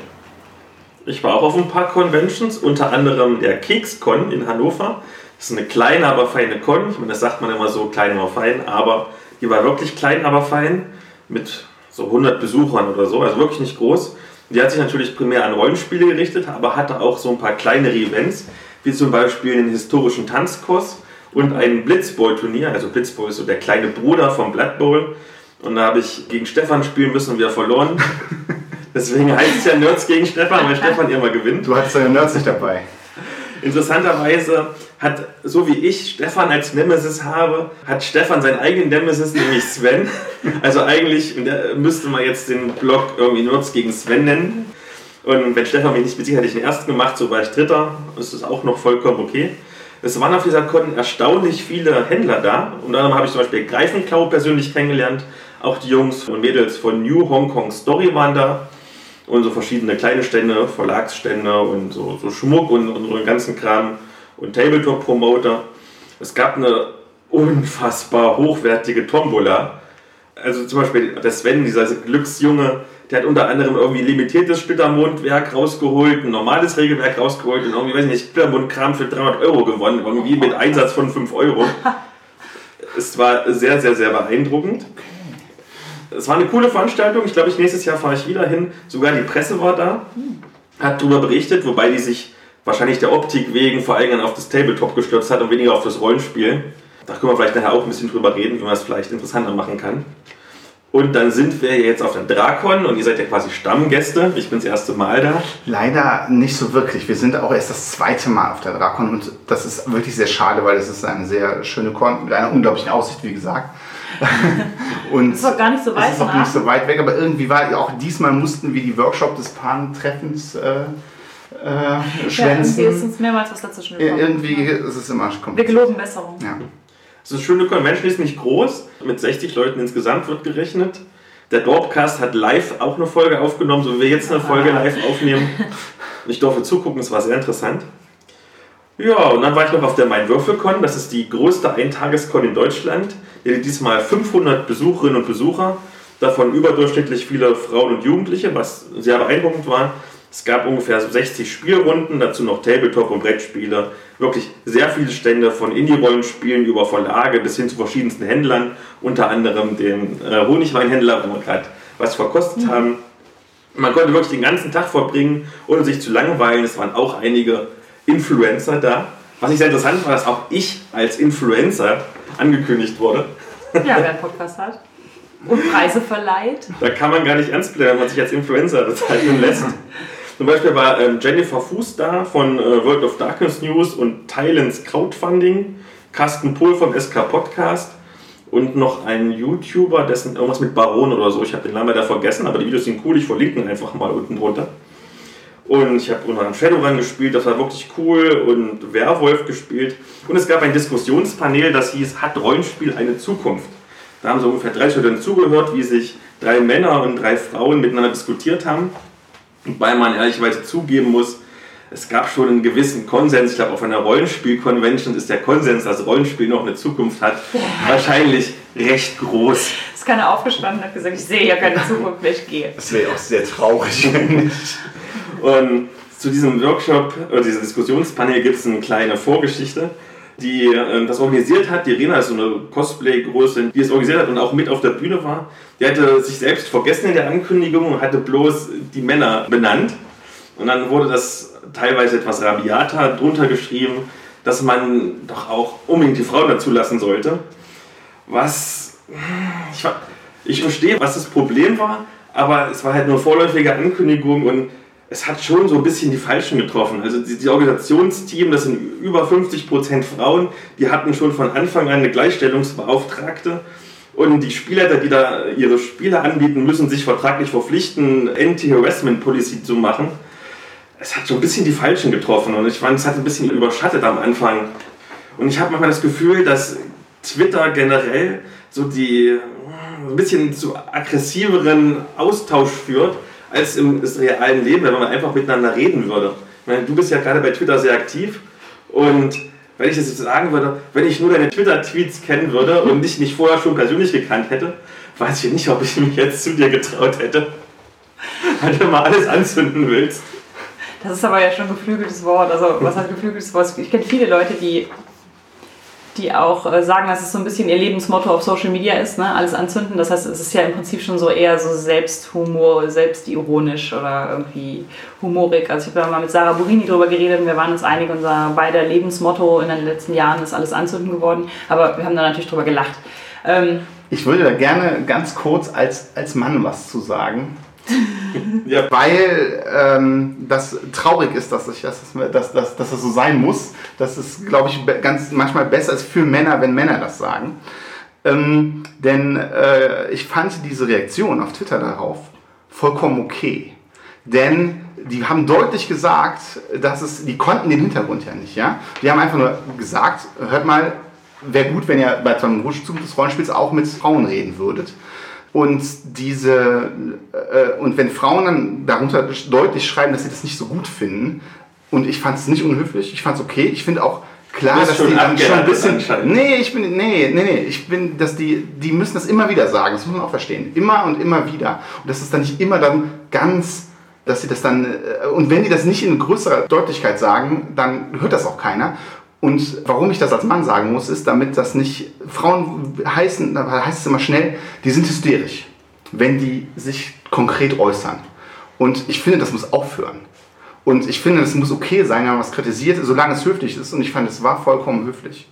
Ich war auch auf ein paar Conventions, unter anderem der KeksCon in Hannover. Das ist eine kleine, aber feine Con. Ich meine, das sagt man immer so, klein, aber fein. Aber die war wirklich klein, aber fein. Mit so 100 Besuchern oder so. Also wirklich nicht groß. Die hat sich natürlich primär an Rollenspiele gerichtet, aber hatte auch so ein paar kleinere Events. Wie zum Beispiel den historischen Tanzkurs und ein Blitzbowl-Turnier. Also Blitzbowl ist so der kleine Bruder vom Blood Bowl. Und da habe ich gegen Stefan spielen müssen und wir verloren. Deswegen heißt es ja Nerds gegen Stefan, weil Stefan immer gewinnt. du hattest deine Nerds nicht dabei. Interessanterweise hat, so wie ich Stefan als Nemesis habe, hat Stefan seinen eigenen Nemesis, nämlich Sven. Also eigentlich müsste man jetzt den Blog irgendwie Nerds gegen Sven nennen. Und wenn Stefan mich nicht bezieht, hätte ich den ersten gemacht, so war ich Dritter. Das ist auch noch vollkommen okay. Es waren auf dieser Con erstaunlich viele Händler da. Und dann habe ich zum Beispiel Greifenklau persönlich kennengelernt. Auch die Jungs und Mädels von New Hong Kong Story waren da. Und so verschiedene kleine Stände, Verlagsstände und so, so Schmuck und, den ganzen Kram und Tabletop-Promoter. Es gab eine unfassbar hochwertige Tombola. Also zum Beispiel der Sven, dieser Glücksjunge, der hat unter anderem irgendwie limitiertes Splittermondwerk rausgeholt, ein normales Regelwerk rausgeholt und irgendwie, weiß ich nicht, Splittermond-Kram für 300 Euro gewonnen, irgendwie mit Einsatz von 5 Euro. es war sehr, sehr, sehr beeindruckend. Es war eine coole Veranstaltung. Ich glaube, ich nächstes Jahr fahre ich wieder hin. Sogar die Presse war da, hat darüber berichtet, wobei die sich wahrscheinlich der Optik wegen vor allem auf das Tabletop gestürzt hat und weniger auf das Rollenspiel. Da können wir vielleicht nachher auch ein bisschen drüber reden, wie man es vielleicht interessanter machen kann. Und dann sind wir jetzt auf der Drakon und ihr seid ja quasi Stammgäste. Ich bin das erste Mal da. Leider nicht so wirklich. Wir sind auch erst das zweite Mal auf der Drakon und das ist wirklich sehr schade, weil es ist eine sehr schöne Con mit einer unglaublichen Aussicht, wie gesagt. Und das ist auch gar nicht so weit. Es ist auch nicht so weit weg, aber irgendwie war auch diesmal mussten wir die Workshop des Pan-Treffens äh, äh, schwänzen. Ja, irgendwie ist uns mehrmals was dazwischen gekommen. Irgendwie ist es immer kompliziert. Wir geloben Besserung. Ja. Es ist eine schöne Convention, ist nicht groß. Mit 60 Leuten insgesamt wird gerechnet. Der Dorpcast hat live auch eine Folge aufgenommen, so wie wir jetzt eine Folge live aufnehmen. Ich durfte zugucken, es war sehr interessant. Ja, und dann war ich noch auf der Mein Würfelcon. Das ist die größte Eintageskon in Deutschland. Diesmal 500 Besucherinnen und Besucher, davon überdurchschnittlich viele Frauen und Jugendliche, was sehr beeindruckend war. Es gab ungefähr so 60 Spielrunden, dazu noch Tabletop und Brettspiele. Wirklich sehr viele Stände von Indie-Rollenspielen über Verlage bis hin zu verschiedensten Händlern, unter anderem dem äh, Honigweinhändler, wo wir gerade was verkostet mhm. haben. Man konnte wirklich den ganzen Tag verbringen, ohne sich zu langweilen. Es waren auch einige Influencer da. Was ich sehr interessant war, dass auch ich als Influencer angekündigt wurde. Ja, wer einen Podcast hat. Und Preise verleiht. Da kann man gar nicht ernst bleiben, wenn man sich als Influencer bezeichnen lässt. Zum Beispiel war ähm, Jennifer Fuß da von äh, World of Darkness News und Thailands Crowdfunding, Carsten Pohl vom SK Podcast und noch ein YouTuber, dessen irgendwas mit Baron oder so. Ich habe den Namen da vergessen, aber die Videos sind cool. Ich verlinke ihn einfach mal unten drunter. Und ich habe unter anderem Shadowrun gespielt, das war wirklich cool. Und Werwolf gespielt. Und es gab ein Diskussionspanel, das hieß: Hat Rollenspiel eine Zukunft? Da haben so ungefähr 30 Leute zugehört, wie sich drei Männer und drei Frauen miteinander diskutiert haben. Wobei man ehrlicherweise zugeben muss, es gab schon einen gewissen Konsens. Ich glaube, auf einer Rollenspiel-Convention ist der Konsens, dass Rollenspiel noch eine Zukunft hat, wahrscheinlich recht groß. Ist keiner aufgestanden und hat gesagt, ich sehe ja keine Zukunft mehr, ich gehe. Das wäre auch sehr traurig, wenn nicht. Und zu diesem Workshop oder diesem Diskussionspanel gibt es eine kleine Vorgeschichte die äh, das organisiert hat. Die Rena ist so eine Cosplay-Größe, die es organisiert hat und auch mit auf der Bühne war. Die hatte sich selbst vergessen in der Ankündigung und hatte bloß die Männer benannt. Und dann wurde das teilweise etwas rabiater drunter geschrieben, dass man doch auch unbedingt die Frauen dazu lassen sollte. Was. Ich, ich verstehe, was das Problem war, aber es war halt nur vorläufige Ankündigung und es hat schon so ein bisschen die Falschen getroffen. Also die, die Organisationsteam, das sind über 50% Frauen, die hatten schon von Anfang an eine Gleichstellungsbeauftragte. Und die Spielleiter, die da ihre Spiele anbieten, müssen sich vertraglich verpflichten, Anti-Harassment-Policy zu machen. Es hat schon ein bisschen die Falschen getroffen und ich fand, es hat ein bisschen überschattet am Anfang. Und ich habe manchmal das Gefühl, dass Twitter generell so die ein bisschen zu aggressiveren Austausch führt als im realen Leben, wenn man einfach miteinander reden würde. Ich meine, du bist ja gerade bei Twitter sehr aktiv und wenn ich das jetzt sagen würde, wenn ich nur deine Twitter-Tweets kennen würde und dich nicht vorher schon persönlich gekannt hätte, weiß ich nicht, ob ich mich jetzt zu dir getraut hätte, weil du mal alles anzünden willst. Das ist aber ja schon ein geflügeltes Wort. Also, was heißt geflügeltes Wort? Ich kenne viele Leute, die die auch äh, sagen, dass es so ein bisschen ihr Lebensmotto auf Social Media ist, ne? alles anzünden. Das heißt, es ist ja im Prinzip schon so eher so Selbsthumor, selbstironisch oder irgendwie humorig. Also ich habe ja mal mit Sarah Burini darüber geredet und wir waren uns einig, unser beider Lebensmotto in den letzten Jahren ist alles anzünden geworden. Aber wir haben da natürlich drüber gelacht. Ähm, ich würde da gerne ganz kurz als, als Mann was zu sagen. Ja. weil ähm, das traurig ist, dass, ich, dass, dass, dass, dass es so sein muss. Das ist, glaube ich, ganz manchmal besser ist für Männer, wenn Männer das sagen. Ähm, denn äh, ich fand diese Reaktion auf Twitter darauf vollkommen okay. Denn die haben deutlich gesagt, dass es, die konnten den Hintergrund ja nicht, ja. Die haben einfach nur gesagt, hört mal, wäre gut, wenn ihr bei so einem Zug des Rollenspiels auch mit Frauen reden würdet. Und diese äh, und wenn Frauen dann darunter deutlich schreiben, dass sie das nicht so gut finden, und ich fand es nicht unhöflich, ich fand es okay, ich finde auch klar, dass die dann schon ein bisschen. Nee, ich bin. Nee, nee, nee. Ich bin, dass die, die müssen das immer wieder sagen. Das muss man auch verstehen. Immer und immer wieder. Und das ist dann nicht immer dann ganz, dass sie das dann. äh, Und wenn die das nicht in größerer Deutlichkeit sagen, dann hört das auch keiner. Und warum ich das als Mann sagen muss, ist, damit das nicht. Frauen heißen, da heißt es immer schnell, die sind hysterisch, wenn die sich konkret äußern. Und ich finde, das muss aufhören. Und ich finde, es muss okay sein, wenn man was kritisiert, solange es höflich ist. Und ich fand, es war vollkommen höflich.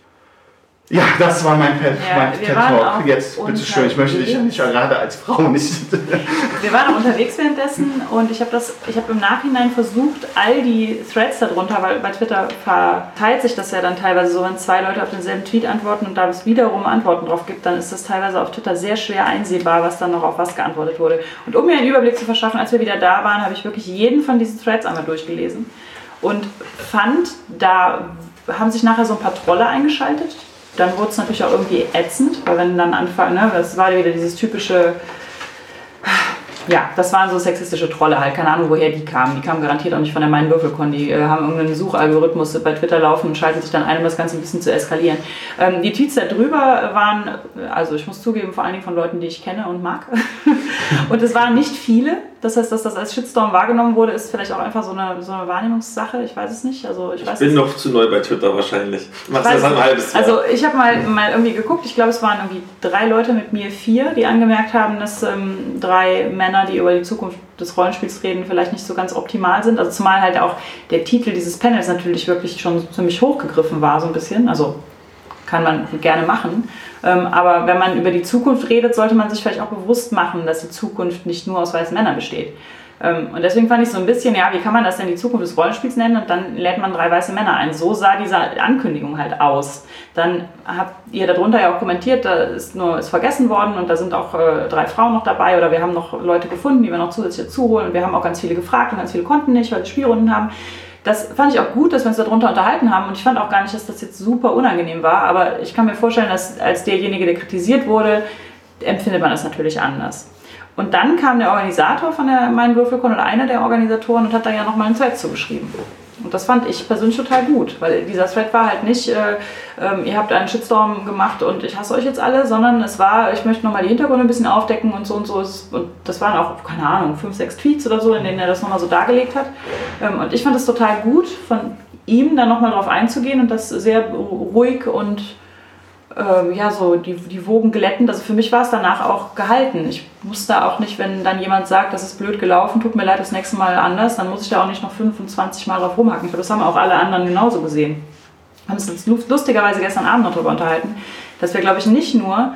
Ja, das war mein Pet, Ja, mein Talk. Jetzt, bitte schön, ich möchte dich unterwegs. nicht gerade als Frau nicht. Wir waren auch unterwegs währenddessen und ich habe das, ich habe im Nachhinein versucht, all die Threads darunter, weil bei Twitter verteilt sich das ja dann teilweise so, wenn zwei Leute auf denselben Tweet antworten und da es wiederum Antworten drauf gibt, dann ist das teilweise auf Twitter sehr schwer einsehbar, was dann noch auf was geantwortet wurde. Und um mir einen Überblick zu verschaffen, als wir wieder da waren, habe ich wirklich jeden von diesen Threads einmal durchgelesen und fand, da haben sich nachher so ein paar Trolle eingeschaltet. Dann wurde es natürlich auch irgendwie ätzend, weil wenn dann anfangen, ne, das war wieder dieses typische ja, das waren so sexistische Trolle halt. Keine Ahnung, woher die kamen. Die kamen garantiert auch nicht von der Mein Würfelkon. Die äh, haben irgendeinen Suchalgorithmus bei Twitter laufen und schalten sich dann ein, um das Ganze ein bisschen zu eskalieren. Ähm, die Tweets da drüber waren, also ich muss zugeben, vor allen Dingen von Leuten, die ich kenne und mag. und es waren nicht viele. Das heißt, dass das als Shitstorm wahrgenommen wurde, ist vielleicht auch einfach so eine, so eine Wahrnehmungssache. Ich weiß es nicht. Also ich weiß Ich bin es noch zu neu bei Twitter wahrscheinlich. Machst Weiß das ein halbes Jahr. Also ich habe mal, mal irgendwie geguckt, ich glaube es waren irgendwie drei Leute mit mir, vier, die angemerkt haben, dass ähm, drei Männer, die über die Zukunft des Rollenspiels reden, vielleicht nicht so ganz optimal sind. Also zumal halt auch der Titel dieses Panels natürlich wirklich schon ziemlich hochgegriffen war, so ein bisschen. Also kann man gerne machen. Ähm, aber wenn man über die Zukunft redet, sollte man sich vielleicht auch bewusst machen, dass die Zukunft nicht nur aus weißen Männern besteht. Ähm, und deswegen fand ich so ein bisschen, ja, wie kann man das denn die Zukunft des Rollenspiels nennen? Und dann lädt man drei weiße Männer ein. So sah diese Ankündigung halt aus. Dann habt ihr darunter ja auch kommentiert, da ist nur ist vergessen worden und da sind auch äh, drei Frauen noch dabei oder wir haben noch Leute gefunden, die wir noch zusätzlich dazu holen. Und wir haben auch ganz viele gefragt und ganz viele konnten nicht, weil sie Spielrunden haben. Das fand ich auch gut, dass wir uns darunter unterhalten haben und ich fand auch gar nicht, dass das jetzt super unangenehm war, aber ich kann mir vorstellen, dass als derjenige, der kritisiert wurde, empfindet man das natürlich anders. Und dann kam der Organisator von der Mein Würfelkon oder einer der Organisatoren und hat da ja nochmal einen Thread zugeschrieben. Und das fand ich persönlich total gut, weil dieser Thread war halt nicht, äh, ähm, ihr habt einen Shitstorm gemacht und ich hasse euch jetzt alle, sondern es war, ich möchte nochmal die Hintergründe ein bisschen aufdecken und so und so. Und das waren auch, keine Ahnung, fünf, sechs Tweets oder so, in denen er das nochmal so dargelegt hat. Ähm, und ich fand es total gut, von ihm dann nochmal drauf einzugehen und das sehr ruhig und ähm, ja, so die, die Wogen glättend. Also für mich war es danach auch gehalten. Ich musste auch nicht, wenn dann jemand sagt, das ist blöd gelaufen, tut mir leid, das nächste Mal anders, dann muss ich da auch nicht noch 25 Mal drauf rumhacken. Das haben auch alle anderen genauso gesehen. Wir haben uns lust- lustigerweise gestern Abend noch darüber unterhalten, dass wir, glaube ich, nicht nur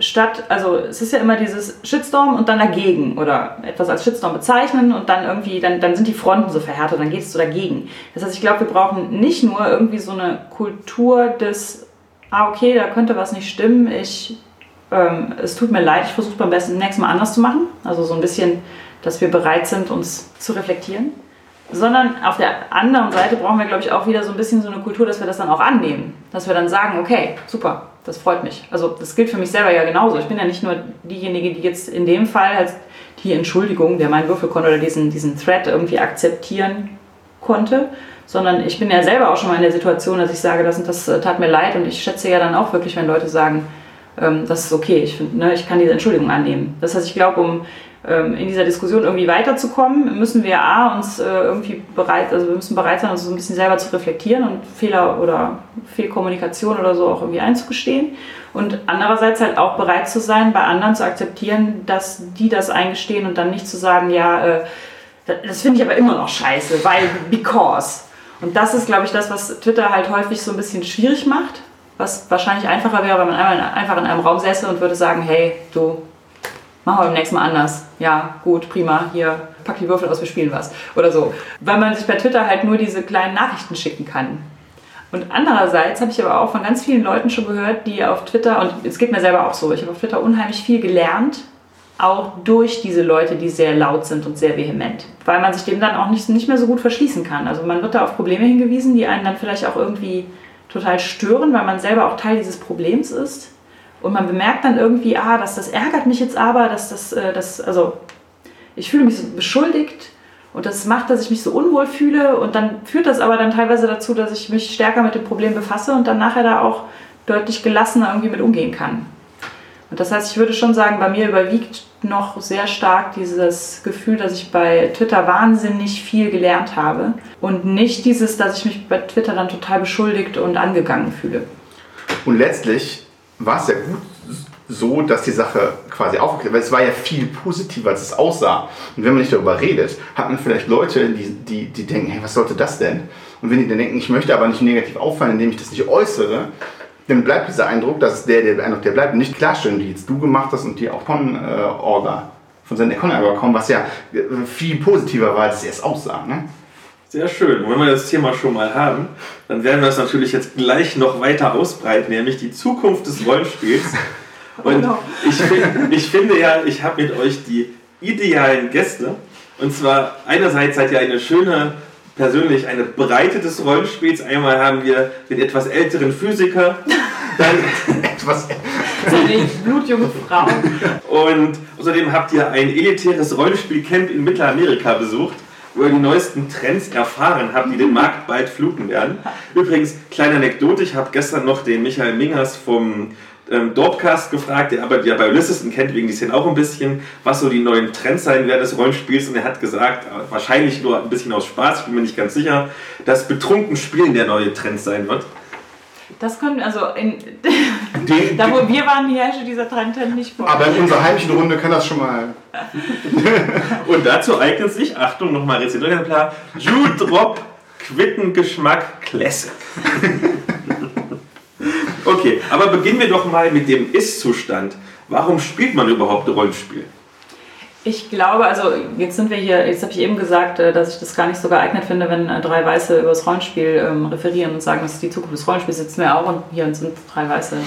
statt, also es ist ja immer dieses Shitstorm und dann dagegen oder etwas als Shitstorm bezeichnen und dann irgendwie, dann, dann sind die Fronten so verhärtet, dann geht es so dagegen. Das heißt, ich glaube, wir brauchen nicht nur irgendwie so eine Kultur des, ah okay, da könnte was nicht stimmen, ich, ähm, es tut mir leid, ich versuche beim besten nächsten Mal anders zu machen. Also so ein bisschen, dass wir bereit sind, uns zu reflektieren. Sondern auf der anderen Seite brauchen wir, glaube ich, auch wieder so ein bisschen so eine Kultur, dass wir das dann auch annehmen. Dass wir dann sagen, okay, super, das freut mich. Also das gilt für mich selber ja genauso. Ich bin ja nicht nur diejenige, die jetzt in dem Fall halt die Entschuldigung, der meinen Würfel konnte oder diesen, diesen Thread irgendwie akzeptieren konnte, sondern ich bin ja selber auch schon mal in der Situation, dass ich sage, das und das äh, tat mir leid und ich schätze ja dann auch wirklich, wenn Leute sagen, ähm, das ist okay, ich, find, ne, ich kann diese Entschuldigung annehmen. Das heißt, ich glaube, um ähm, in dieser Diskussion irgendwie weiterzukommen, müssen wir A, uns äh, irgendwie bereit, also wir müssen bereit sein, uns so ein bisschen selber zu reflektieren und Fehler oder Fehlkommunikation oder so auch irgendwie einzugestehen. Und andererseits halt auch bereit zu sein, bei anderen zu akzeptieren, dass die das eingestehen und dann nicht zu sagen, ja, äh, das- das finde ich aber immer noch scheiße, weil, because. Und das ist, glaube ich, das, was Twitter halt häufig so ein bisschen schwierig macht, was wahrscheinlich einfacher wäre, wenn man einfach in einem Raum säße und würde sagen, hey, du, machen wir beim nächsten Mal anders. Ja, gut, prima, hier, pack die Würfel aus, wir spielen was. Oder so. Weil man sich bei Twitter halt nur diese kleinen Nachrichten schicken kann. Und andererseits habe ich aber auch von ganz vielen Leuten schon gehört, die auf Twitter, und es geht mir selber auch so, ich habe auf Twitter unheimlich viel gelernt, auch durch diese Leute, die sehr laut sind und sehr vehement. Weil man sich dem dann auch nicht, nicht mehr so gut verschließen kann. Also man wird da auf Probleme hingewiesen, die einen dann vielleicht auch irgendwie total stören, weil man selber auch Teil dieses Problems ist. Und man bemerkt dann irgendwie, ah, dass das ärgert mich jetzt aber, dass das, äh, das also ich fühle mich so beschuldigt und das macht, dass ich mich so unwohl fühle und dann führt das aber dann teilweise dazu, dass ich mich stärker mit dem Problem befasse und dann nachher da auch deutlich gelassener irgendwie mit umgehen kann. Und das heißt, ich würde schon sagen, bei mir überwiegt noch sehr stark dieses Gefühl, dass ich bei Twitter wahnsinnig viel gelernt habe und nicht dieses, dass ich mich bei Twitter dann total beschuldigt und angegangen fühle. Und letztlich war es ja gut so, dass die Sache quasi aufgeklärt weil es war ja viel positiver, als es aussah. Und wenn man nicht darüber redet, hat man vielleicht Leute, die, die, die denken, hey, was sollte das denn? Und wenn die dann denken, ich möchte aber nicht negativ auffallen, indem ich das nicht äußere, dann bleibt dieser Eindruck, dass es der, der Eindruck, der bleibt, und nicht klarstellen, die jetzt du gemacht hast und die auch von äh, Orga, von seinen Econ kommen, was ja äh, viel positiver war, als es erst aussah. Ne? Sehr schön. Und wenn wir das Thema schon mal haben, dann werden wir das natürlich jetzt gleich noch weiter ausbreiten, nämlich die Zukunft des Rollenspiels. Und oh ich, find, ich finde ja, ich habe mit euch die idealen Gäste. Und zwar einerseits seid ihr eine schöne, persönlich eine Breite des Rollenspiels. Einmal haben wir den etwas älteren Physiker, dann etwas eine blutjunge Frau. Und außerdem habt ihr ein elitäres Rollenspielcamp in Mittelamerika besucht wo ihr die neuesten Trends erfahren habt, die den Markt bald fluten werden. Übrigens, kleine Anekdote, ich habe gestern noch den Michael Mingers vom ähm, Dorpcast gefragt, der arbeitet ja bei Ulysses und kennt wegen die Szene auch ein bisschen, was so die neuen Trends sein werden des Rollenspiels. Und er hat gesagt, äh, wahrscheinlich nur ein bisschen aus Spaß, ich bin mir nicht ganz sicher, dass betrunken Spielen der neue Trend sein wird. Das können also in, den, da wo wir waren, herrschte dieser Trend nicht vor. Aber in unserer heimischen Runde kann das schon mal. und dazu eignet sich, Achtung, nochmal Exemplar, Jude Drop Quittengeschmack Classic. Okay, aber beginnen wir doch mal mit dem Ist-Zustand. Warum spielt man überhaupt Rollenspiel? Ich glaube, also jetzt sind wir hier, jetzt habe ich eben gesagt, äh, dass ich das gar nicht so geeignet finde, wenn äh, drei Weiße über das Rollenspiel ähm, referieren und sagen, das ist die Zukunft des Rollenspiels, sitzen wir auch und hier sind drei Weiße,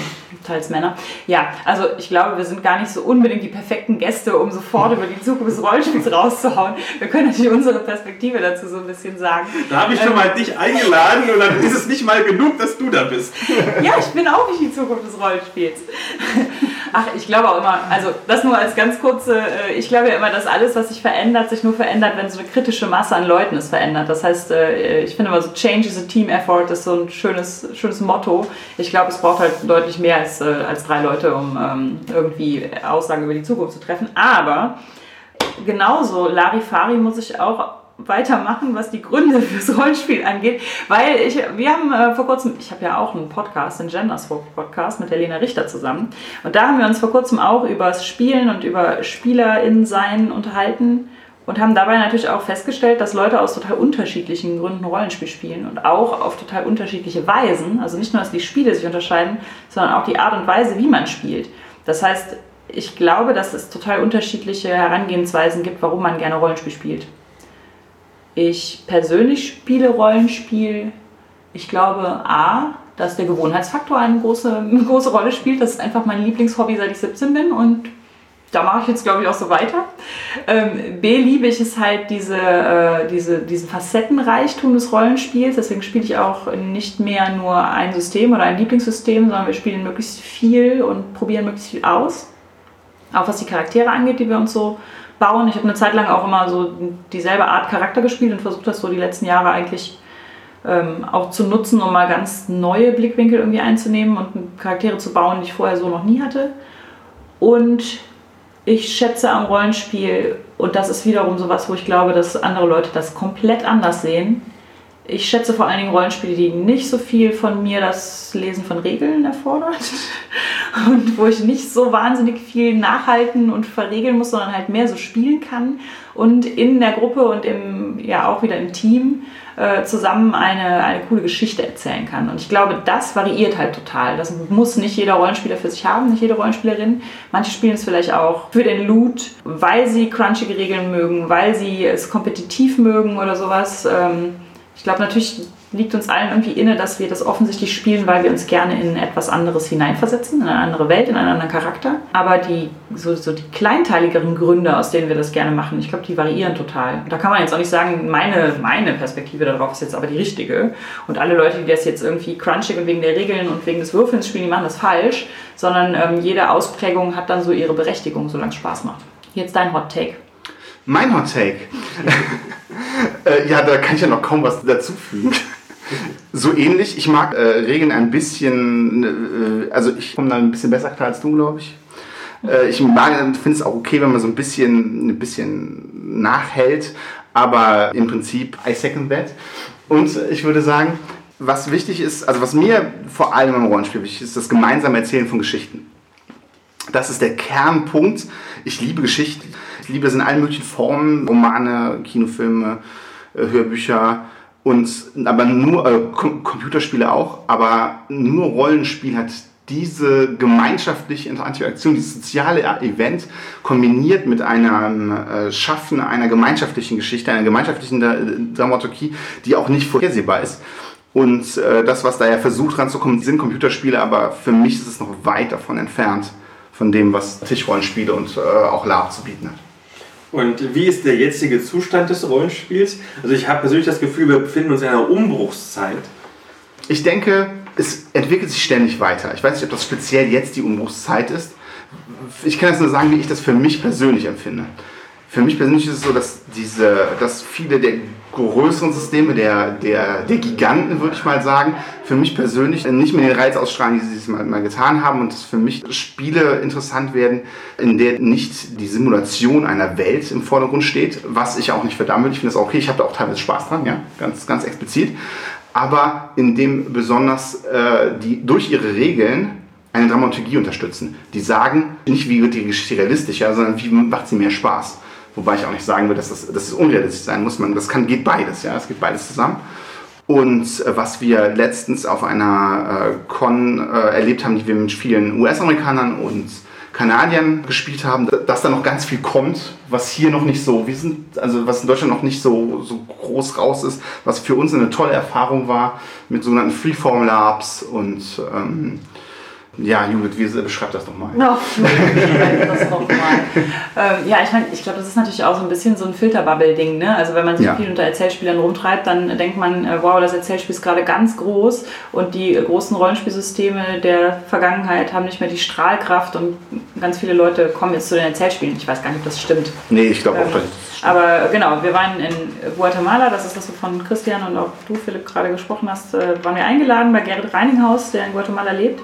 teils Männer. Ja, also ich glaube, wir sind gar nicht so unbedingt die perfekten Gäste, um sofort über die Zukunft des Rollenspiels rauszuhauen. Wir können natürlich unsere Perspektive dazu so ein bisschen sagen. Da habe ich schon ähm, mal dich eingeladen und dann ist es nicht mal genug, dass du da bist. ja, ich bin auch nicht die Zukunft des Rollenspiels. Ach, ich glaube auch immer, also das nur als ganz kurze, äh, ich glaube ja immer, dass alles, was sich verändert, sich nur verändert, wenn so eine kritische Masse an Leuten es verändert. Das heißt, äh, ich finde immer so, Change is a Team Effort ist so ein schönes, schönes Motto. Ich glaube, es braucht halt deutlich mehr als, äh, als drei Leute, um ähm, irgendwie Aussagen über die Zukunft zu treffen. Aber genauso Larifari muss ich auch weitermachen, was die Gründe fürs Rollenspiel angeht, weil ich, wir haben äh, vor kurzem, ich habe ja auch einen Podcast, einen Genderswap Podcast mit der Lena Richter zusammen und da haben wir uns vor kurzem auch über das Spielen und über SpielerInnen-Sein unterhalten und haben dabei natürlich auch festgestellt, dass Leute aus total unterschiedlichen Gründen Rollenspiel spielen und auch auf total unterschiedliche Weisen, also nicht nur, dass die Spiele sich unterscheiden, sondern auch die Art und Weise, wie man spielt. Das heißt, ich glaube, dass es total unterschiedliche Herangehensweisen gibt, warum man gerne Rollenspiel spielt. Ich persönlich spiele Rollenspiel. Ich glaube, A, dass der Gewohnheitsfaktor eine große, eine große Rolle spielt. Das ist einfach mein Lieblingshobby, seit ich 17 bin und da mache ich jetzt, glaube ich, auch so weiter. Ähm, B, liebe ich es halt, diese, äh, diese, diesen Facettenreichtum des Rollenspiels. Deswegen spiele ich auch nicht mehr nur ein System oder ein Lieblingssystem, sondern wir spielen möglichst viel und probieren möglichst viel aus. Auch was die Charaktere angeht, die wir uns so bauen. Ich habe eine Zeit lang auch immer so dieselbe Art Charakter gespielt und versucht das so die letzten Jahre eigentlich ähm, auch zu nutzen, um mal ganz neue Blickwinkel irgendwie einzunehmen und Charaktere zu bauen, die ich vorher so noch nie hatte. Und ich schätze am Rollenspiel, und das ist wiederum sowas, wo ich glaube, dass andere Leute das komplett anders sehen, ich schätze vor allen Dingen Rollenspiele, die nicht so viel von mir das Lesen von Regeln erfordert und wo ich nicht so wahnsinnig viel nachhalten und verregeln muss, sondern halt mehr so spielen kann und in der Gruppe und im, ja auch wieder im Team äh, zusammen eine, eine coole Geschichte erzählen kann. Und ich glaube, das variiert halt total. Das muss nicht jeder Rollenspieler für sich haben, nicht jede Rollenspielerin. Manche spielen es vielleicht auch für den Loot, weil sie crunchige Regeln mögen, weil sie es kompetitiv mögen oder sowas. Ähm, ich glaube, natürlich liegt uns allen irgendwie inne, dass wir das offensichtlich spielen, weil wir uns gerne in etwas anderes hineinversetzen, in eine andere Welt, in einen anderen Charakter. Aber die, so, so die kleinteiligeren Gründe, aus denen wir das gerne machen, ich glaube, die variieren total. Da kann man jetzt auch nicht sagen, meine, meine Perspektive darauf ist jetzt aber die richtige. Und alle Leute, die das jetzt irgendwie crunchig und wegen der Regeln und wegen des Würfelns spielen, die machen das falsch. Sondern ähm, jede Ausprägung hat dann so ihre Berechtigung, solange es Spaß macht. Jetzt dein Hot Take. Mein Hot Take. äh, ja, da kann ich ja noch kaum was dazufügen. so ähnlich. Ich mag äh, Regeln ein bisschen, äh, also ich komme da ein bisschen besser klar als du, glaube ich. Äh, ich finde es auch okay, wenn man so ein bisschen, ein bisschen nachhält, aber im Prinzip I second that. Und ich würde sagen, was wichtig ist, also was mir vor allem im Rollenspiel wichtig ist, das gemeinsame Erzählen von Geschichten. Das ist der Kernpunkt. Ich liebe Geschichten. Liebe es in allen möglichen Formen, Romane, Kinofilme, äh, Hörbücher und aber nur äh, Computerspiele auch, aber nur Rollenspiel hat diese gemeinschaftliche Interaktion, dieses soziale Event kombiniert mit einem äh, Schaffen einer gemeinschaftlichen Geschichte, einer gemeinschaftlichen Dramaturgie, die auch nicht vorhersehbar ist. Und äh, das, was da ja versucht ranzukommen, sind Computerspiele, aber für mich ist es noch weit davon entfernt, von dem, was Tischrollenspiele und auch Lab zu bieten hat. Und wie ist der jetzige Zustand des Rollenspiels? Also ich habe persönlich das Gefühl, wir befinden uns in einer Umbruchszeit. Ich denke, es entwickelt sich ständig weiter. Ich weiß nicht, ob das speziell jetzt die Umbruchszeit ist. Ich kann jetzt nur sagen, wie ich das für mich persönlich empfinde. Für mich persönlich ist es so, dass, diese, dass viele der größeren Systeme, der, der, der Giganten, würde ich mal sagen, für mich persönlich nicht mehr den Reiz ausstrahlen, die sie es mal, mal getan haben und dass für mich Spiele interessant werden, in der nicht die Simulation einer Welt im Vordergrund steht, was ich auch nicht verdamme. Ich finde das auch okay, ich habe da auch teilweise Spaß dran, ja, ganz, ganz explizit. Aber in dem besonders äh, die durch ihre Regeln eine Dramaturgie unterstützen. Die sagen nicht, wie wird die Geschichte realistischer, sondern wie macht sie mehr Spaß. Wobei ich auch nicht sagen will, dass das, dass es unrealistisch sein muss. Man, das kann, geht beides, ja, es geht beides zusammen. Und äh, was wir letztens auf einer äh, Con äh, erlebt haben, die wir mit vielen US-Amerikanern und Kanadiern gespielt haben, dass da noch ganz viel kommt, was hier noch nicht so, wir sind, also was in Deutschland noch nicht so, so groß raus ist, was für uns eine tolle Erfahrung war mit sogenannten Freeform Labs und ähm, ja, Judith, wie beschreibt das nochmal? No, das noch ähm, ja, ich meine, ich glaube, das ist natürlich auch so ein bisschen so ein Filterbubble-Ding. Ne? Also wenn man sich ja. viel unter Erzählspielern rumtreibt, dann denkt man, äh, wow, das Erzählspiel ist gerade ganz groß und die großen Rollenspielsysteme der Vergangenheit haben nicht mehr die Strahlkraft und ganz viele Leute kommen jetzt zu den Erzählspielen. Ich weiß gar nicht, ob das stimmt. Nee, ich glaube ähm, auch, das stimmt. Aber genau, wir waren in Guatemala, das ist das, wovon Christian und auch du, Philipp, gerade gesprochen hast, äh, waren wir eingeladen bei Gerrit Reininghaus, der in Guatemala lebt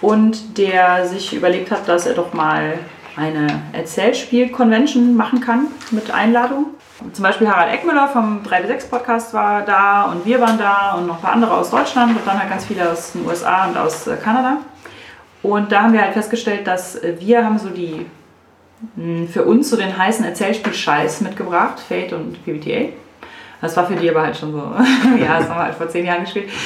und der sich überlegt hat, dass er doch mal eine Erzählspiel-Convention machen kann mit Einladung. Zum Beispiel Harald Eckmüller vom 3W6 Podcast war da und wir waren da und noch ein paar andere aus Deutschland und dann halt ganz viele aus den USA und aus äh, Kanada. Und da haben wir halt festgestellt, dass wir haben so die hm, für uns so den heißen Erzählspiel-Scheiß mitgebracht, Fate und PBTA. Das war für die aber halt schon so, ja, das haben wir halt vor zehn Jahren gespielt.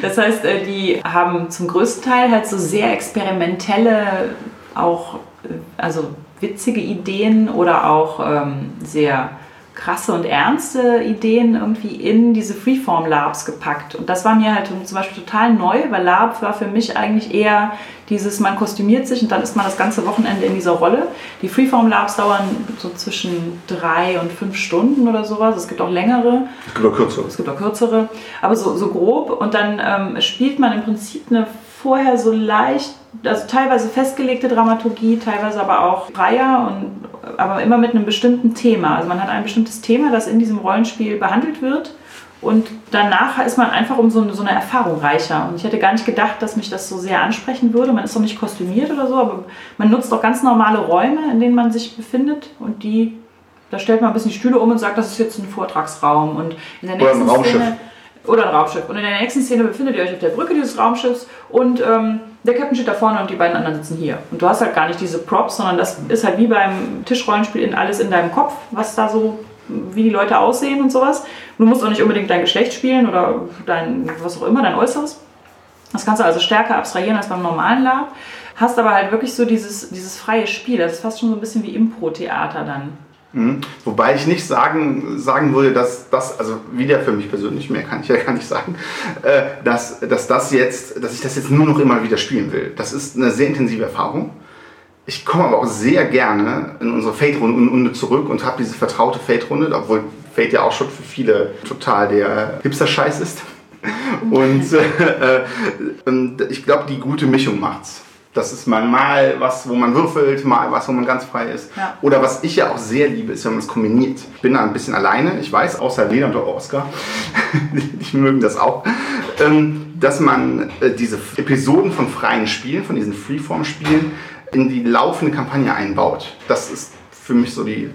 Das heißt, äh, die haben zum größten Teil halt so sehr experimentelle, auch äh, also witzige Ideen oder auch ähm, sehr krasse und ernste Ideen irgendwie in diese Freeform-Labs gepackt. Und das war mir halt zum Beispiel total neu, weil Lab war für mich eigentlich eher dieses, man kostümiert sich und dann ist man das ganze Wochenende in dieser Rolle. Die Freeform-Labs dauern so zwischen drei und fünf Stunden oder sowas. Es gibt auch längere. Es gibt auch kürzere. Es gibt auch kürzere. Aber so, so grob. Und dann ähm, spielt man im Prinzip eine vorher so leicht, also teilweise festgelegte Dramaturgie, teilweise aber auch freier und aber immer mit einem bestimmten Thema. Also man hat ein bestimmtes Thema, das in diesem Rollenspiel behandelt wird. Und danach ist man einfach um so eine, so eine Erfahrung reicher. Und ich hätte gar nicht gedacht, dass mich das so sehr ansprechen würde. Man ist doch nicht kostümiert oder so, aber man nutzt doch ganz normale Räume, in denen man sich befindet. Und die, da stellt man ein bisschen die Stühle um und sagt, das ist jetzt ein Vortragsraum. Und in der nächsten. Szene, Oder ein Raumschiff. Und in der nächsten Szene befindet ihr euch auf der Brücke dieses Raumschiffs und ähm, der Captain steht da vorne und die beiden anderen sitzen hier. Und du hast halt gar nicht diese Props, sondern das ist halt wie beim Tischrollenspiel in alles in deinem Kopf, was da so, wie die Leute aussehen und sowas. Du musst auch nicht unbedingt dein Geschlecht spielen oder dein, was auch immer, dein Äußeres. Das kannst du also stärker abstrahieren als beim normalen Lab. Hast aber halt wirklich so dieses, dieses freie Spiel. Das ist fast schon so ein bisschen wie Impro-Theater dann. Mhm. Wobei ich nicht sagen, sagen würde, dass das, also wieder für mich persönlich, mehr kann ich ja gar nicht sagen, äh, dass, dass, das jetzt, dass ich das jetzt nur noch immer wieder spielen will. Das ist eine sehr intensive Erfahrung. Ich komme aber auch sehr gerne in unsere Fate-Runde zurück und habe diese vertraute Fate-Runde, obwohl Fate ja auch schon für viele total der Hipster-Scheiß ist. Und äh, ich glaube, die gute Mischung macht's. Das ist mal, mal was, wo man würfelt, mal was, wo man ganz frei ist. Ja. Oder was ich ja auch sehr liebe, ist, wenn man es kombiniert. Ich bin da ein bisschen alleine, ich weiß, außer Lena und Oscar, die mögen das auch, ähm, dass man äh, diese Episoden von freien Spielen, von diesen Freeform-Spielen, in die laufende Kampagne einbaut. Das ist für mich so die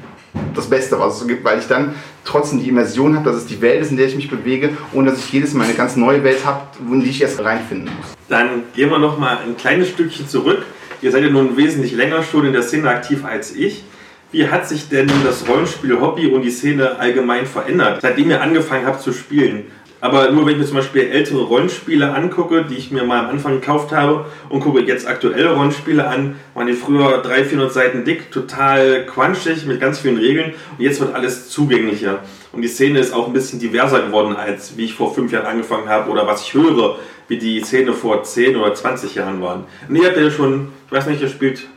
das Beste, was es so gibt, weil ich dann trotzdem die Immersion habe, dass es die Welt ist, in der ich mich bewege und dass ich jedes Mal eine ganz neue Welt habe, in die ich erst reinfinden muss. Dann gehen wir noch mal ein kleines Stückchen zurück. Ihr seid ja nun wesentlich länger schon in der Szene aktiv als ich. Wie hat sich denn das Rollenspiel-Hobby und die Szene allgemein verändert, seitdem ihr angefangen habt zu spielen? Aber nur wenn ich mir zum Beispiel ältere Rollenspiele angucke, die ich mir mal am Anfang gekauft habe und gucke jetzt aktuelle Rollenspiele an, waren die früher 300, 400 Seiten dick, total quanschig mit ganz vielen Regeln und jetzt wird alles zugänglicher. Und die Szene ist auch ein bisschen diverser geworden, als wie ich vor fünf Jahren angefangen habe oder was ich höre, wie die Szene vor 10 oder 20 Jahren waren. Und ihr habt ja schon, ich weiß nicht, ihr spielt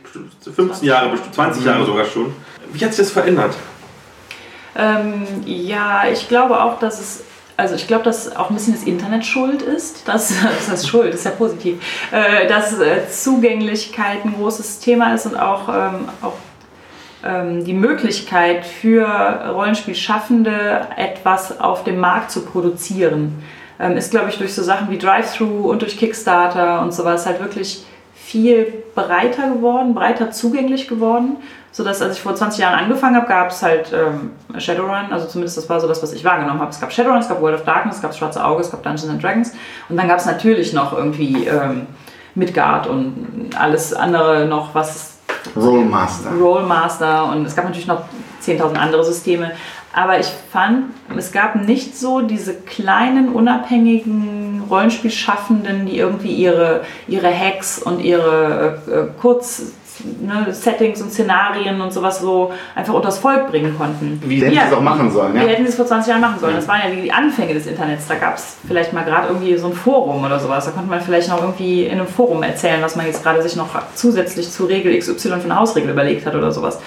15 Jahre, bestimmt 20 Jahre sogar schon. Wie hat sich das verändert? Ähm, ja, ich glaube auch, dass es also ich glaube, dass auch ein bisschen das Internet schuld ist. Das, das heißt schuld, ist ja positiv. Äh, dass äh, Zugänglichkeit ein großes Thema ist und auch, ähm, auch ähm, die Möglichkeit für Rollenspielschaffende etwas auf dem Markt zu produzieren. Ähm, ist, glaube ich, durch so Sachen wie Drive-Thru und durch Kickstarter und sowas halt wirklich viel breiter geworden, breiter zugänglich geworden so dass als ich vor 20 Jahren angefangen habe, gab es halt ähm, Shadowrun, also zumindest das war so das, was ich wahrgenommen habe. Es gab Shadowrun, es gab World of Darkness, es gab Schwarze Auge, es gab Dungeons and Dragons und dann gab es natürlich noch irgendwie ähm, Midgard und alles andere noch, was Rollmaster. Rollmaster und es gab natürlich noch 10.000 andere Systeme. Aber ich fand, es gab nicht so diese kleinen, unabhängigen Rollenspielschaffenden, die irgendwie ihre, ihre Hacks und ihre äh, äh Kurz, ne, Settings und Szenarien und sowas so einfach unters Volk bringen konnten. Wie hätten ja, sie es auch machen sollen, ja? Wie hätten sie es vor 20 Jahren machen sollen. Das waren ja die Anfänge des Internets. Da gab es vielleicht mal gerade irgendwie so ein Forum oder sowas. Da konnte man vielleicht noch irgendwie in einem Forum erzählen, was man jetzt gerade sich noch zusätzlich zu Regel XY für eine Hausregel überlegt hat oder sowas.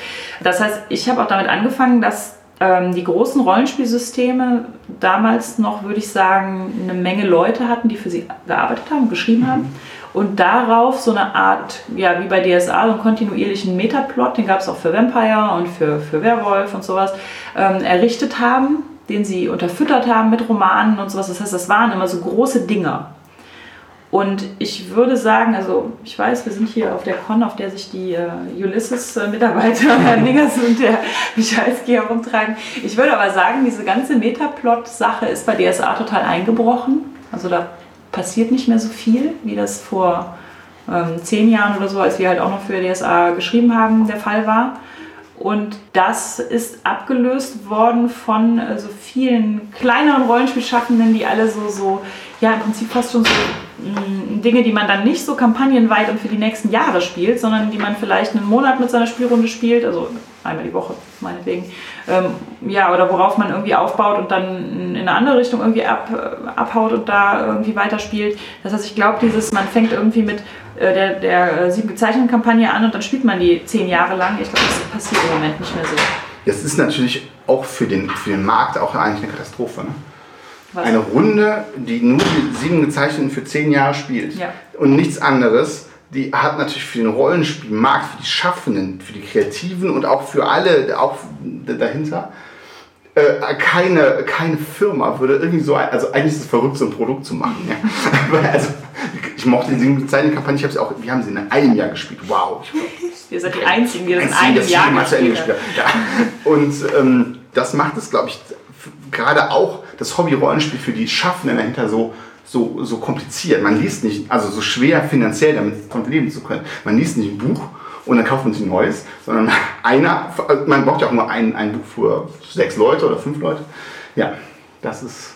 Das heißt, ich habe auch damit angefangen, dass ähm, die großen Rollenspielsysteme damals noch, würde ich sagen, eine Menge Leute hatten, die für sie gearbeitet haben, geschrieben mhm. haben und darauf so eine Art, ja, wie bei DSA, so einen kontinuierlichen Metaplot, den gab es auch für Vampire und für, für Werwolf und sowas, ähm, errichtet haben, den sie unterfüttert haben mit Romanen und sowas. Das heißt, das waren immer so große Dinger. Und ich würde sagen, also ich weiß, wir sind hier auf der Con, auf der sich die äh, Ulysses-Mitarbeiter, Herr Ningers und der Michalski herumtreiben. Ich würde aber sagen, diese ganze Metaplot-Sache ist bei DSA total eingebrochen. Also da passiert nicht mehr so viel, wie das vor ähm, zehn Jahren oder so, als wir halt auch noch für DSA geschrieben haben, der Fall war. Und das ist abgelöst worden von äh, so vielen kleineren Rollenspielschaffenden, die alle so, so, ja, im Prinzip fast schon so mm, Dinge, die man dann nicht so kampagnenweit und für die nächsten Jahre spielt, sondern die man vielleicht einen Monat mit seiner Spielrunde spielt, also einmal die Woche meinetwegen, ähm, ja, oder worauf man irgendwie aufbaut und dann in eine andere Richtung irgendwie ab, äh, abhaut und da irgendwie weiterspielt. Das heißt, ich glaube, dieses, man fängt irgendwie mit äh, der, der äh, sieben gezeichneten Kampagne an und dann spielt man die zehn Jahre lang. Ich glaube, das passiert im Moment nicht mehr so. Das ist natürlich auch für den, für den Markt auch eigentlich eine Katastrophe. Ne? Eine Runde, die nur die sieben gezeichneten für zehn Jahre spielt ja. und nichts anderes, die hat natürlich für den Rollenspielmarkt, für die Schaffenden, für die Kreativen und auch für alle auch dahinter äh, keine, keine Firma würde irgendwie so, ein, also eigentlich ist es verrückt, so ein Produkt zu machen. Ja. also, ich mochte die Kampagne, ich habe sie auch, wir haben sie in einem Jahr gespielt. Wow. Wir sind die Einzigen, die das in einem Jahr gespielt haben. Ja. Und ähm, das macht es, glaube ich, gerade auch das Hobby-Rollenspiel für die Schaffenden dahinter so, so, so kompliziert. Man liest nicht, also so schwer finanziell damit davon leben zu können. Man liest nicht ein Buch und dann kauft man sich ein neues, sondern einer, man braucht ja auch nur ein, ein Buch für sechs Leute oder fünf Leute. Ja, das ist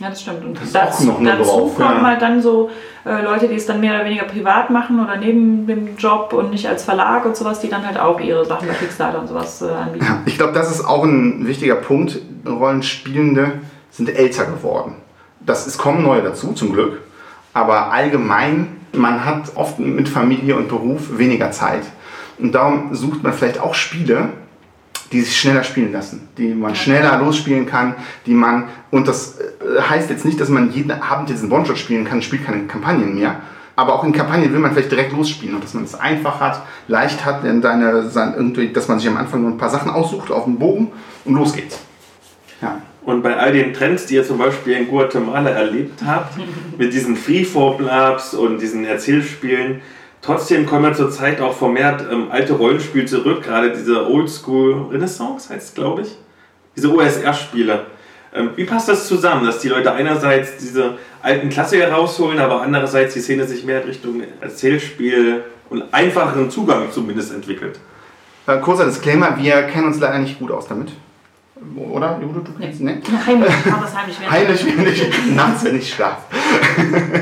Ja, das stimmt. Und Das dazu, noch dazu kommen ja. halt dann so äh, Leute, die es dann mehr oder weniger privat machen oder neben dem Job und nicht als Verlag und sowas, die dann halt auch ihre Sachen bei Kickstarter und sowas äh, anbieten. Ja, ich glaube, das ist auch ein wichtiger Punkt. Rollenspielende sind älter geworden. Das ist, kommen neue dazu, zum Glück. Aber allgemein, man hat oft mit Familie und Beruf weniger Zeit. Und darum sucht man vielleicht auch Spiele, die sich schneller spielen lassen, die man schneller losspielen kann, die man, und das äh, heißt jetzt nicht, dass man jeden Abend jetzt einen One-Shot spielen kann, spielt keine Kampagnen mehr, aber auch in Kampagnen will man vielleicht direkt losspielen und dass man es einfach hat, leicht hat, denn deine, irgendwie, dass man sich am Anfang nur ein paar Sachen aussucht auf dem Bogen und los geht's. Ja. Und bei all den Trends, die ihr zum Beispiel in Guatemala erlebt habt, mit diesen Freeform-Labs und diesen Erzählspielen, trotzdem kommen ja zurzeit auch vermehrt ähm, alte Rollenspiele zurück, gerade diese Oldschool Renaissance heißt es, glaube ich. Diese OSR-Spiele. Ähm, wie passt das zusammen, dass die Leute einerseits diese alten Klassiker rausholen, aber andererseits die Szene sich mehr Richtung Erzählspiel und einfacheren Zugang zumindest entwickelt? Äh, kurzer Disclaimer, wir kennen uns leider nicht gut aus damit. Oder? Judo, du kennst nee. Heimlich, ich mach das heimlich. während- Heimlich, wenn ich nachts, wenn ich schlafe.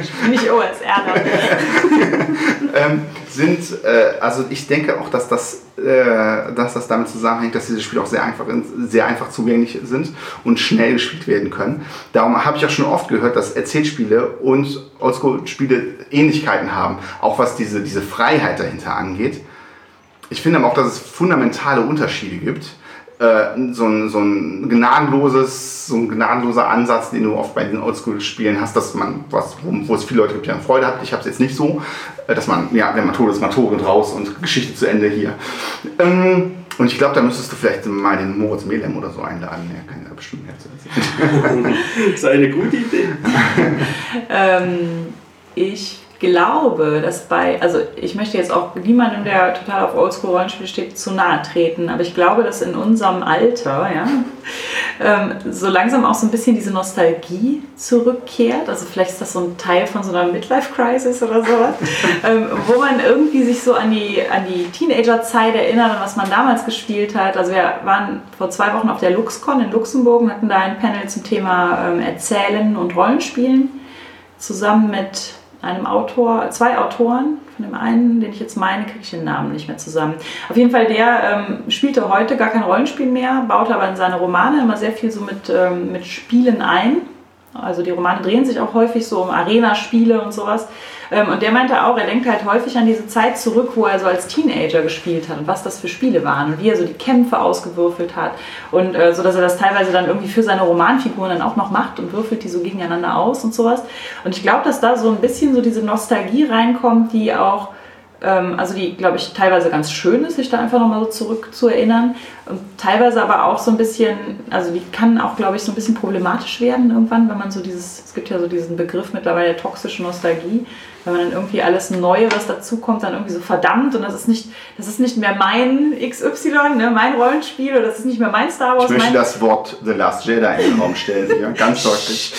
Ich bin nicht OSR. ähm, sind, äh, also ich denke auch, dass das, äh, dass das damit zusammenhängt, dass diese Spiele auch sehr einfach, sehr einfach zugänglich sind und schnell gespielt werden können. Darum habe ich auch schon oft gehört, dass Erzählspiele und Oldschool-Spiele Ähnlichkeiten haben, auch was diese, diese Freiheit dahinter angeht. Ich finde aber auch, dass es fundamentale Unterschiede gibt. Äh, so, ein, so ein gnadenloses, so ein gnadenloser Ansatz, den du oft bei den Oldschool-Spielen hast, dass man, was, wo, wo es viele Leute gibt, die dann Freude hat. Ich habe es jetzt nicht so, dass man, ja, wenn man tot ist, mal tot und raus und Geschichte zu Ende hier. Ähm, und ich glaube, da müsstest du vielleicht mal den Moritz Melem oder so einladen. Der kann ja bestimmt mehr zu erzählen. das ist eine gute Idee. Ähm, ich glaube, dass bei, also ich möchte jetzt auch niemandem, der total auf Oldschool-Rollenspiele steht, zu nahe treten, aber ich glaube, dass in unserem Alter, ja, ähm, so langsam auch so ein bisschen diese Nostalgie zurückkehrt. Also vielleicht ist das so ein Teil von so einer Midlife-Crisis oder sowas, ähm, wo man irgendwie sich so an die, an die Teenager-Zeit erinnert, an was man damals gespielt hat. Also wir waren vor zwei Wochen auf der LuxCon in Luxemburg und hatten da ein Panel zum Thema ähm, Erzählen und Rollenspielen zusammen mit einem Autor, zwei Autoren. Von dem einen, den ich jetzt meine, kriege ich den Namen nicht mehr zusammen. Auf jeden Fall, der ähm, spielte heute gar kein Rollenspiel mehr, baute aber in seine Romane immer sehr viel so mit, ähm, mit Spielen ein. Also die Romane drehen sich auch häufig so um Arena-Spiele und sowas. Ähm, und der meinte auch, er denkt halt häufig an diese Zeit zurück, wo er so als Teenager gespielt hat und was das für Spiele waren und wie er so die Kämpfe ausgewürfelt hat. Und äh, so, dass er das teilweise dann irgendwie für seine Romanfiguren dann auch noch macht und würfelt die so gegeneinander aus und sowas. Und ich glaube, dass da so ein bisschen so diese Nostalgie reinkommt, die auch ähm, also die, glaube ich, teilweise ganz schön ist, sich da einfach nochmal so zurück zu erinnern. Und teilweise aber auch so ein bisschen, also die kann auch, glaube ich, so ein bisschen problematisch werden irgendwann, wenn man so dieses, es gibt ja so diesen Begriff mittlerweile der toxischen Nostalgie, wenn man dann irgendwie alles Neue, was dazukommt, dann irgendwie so verdammt und das ist nicht, das ist nicht mehr mein XY, ne, mein Rollenspiel oder das ist nicht mehr mein Star Wars. Ich möchte mein, das Wort The Last Jedi in den Raum stellen, hier, ganz deutlich.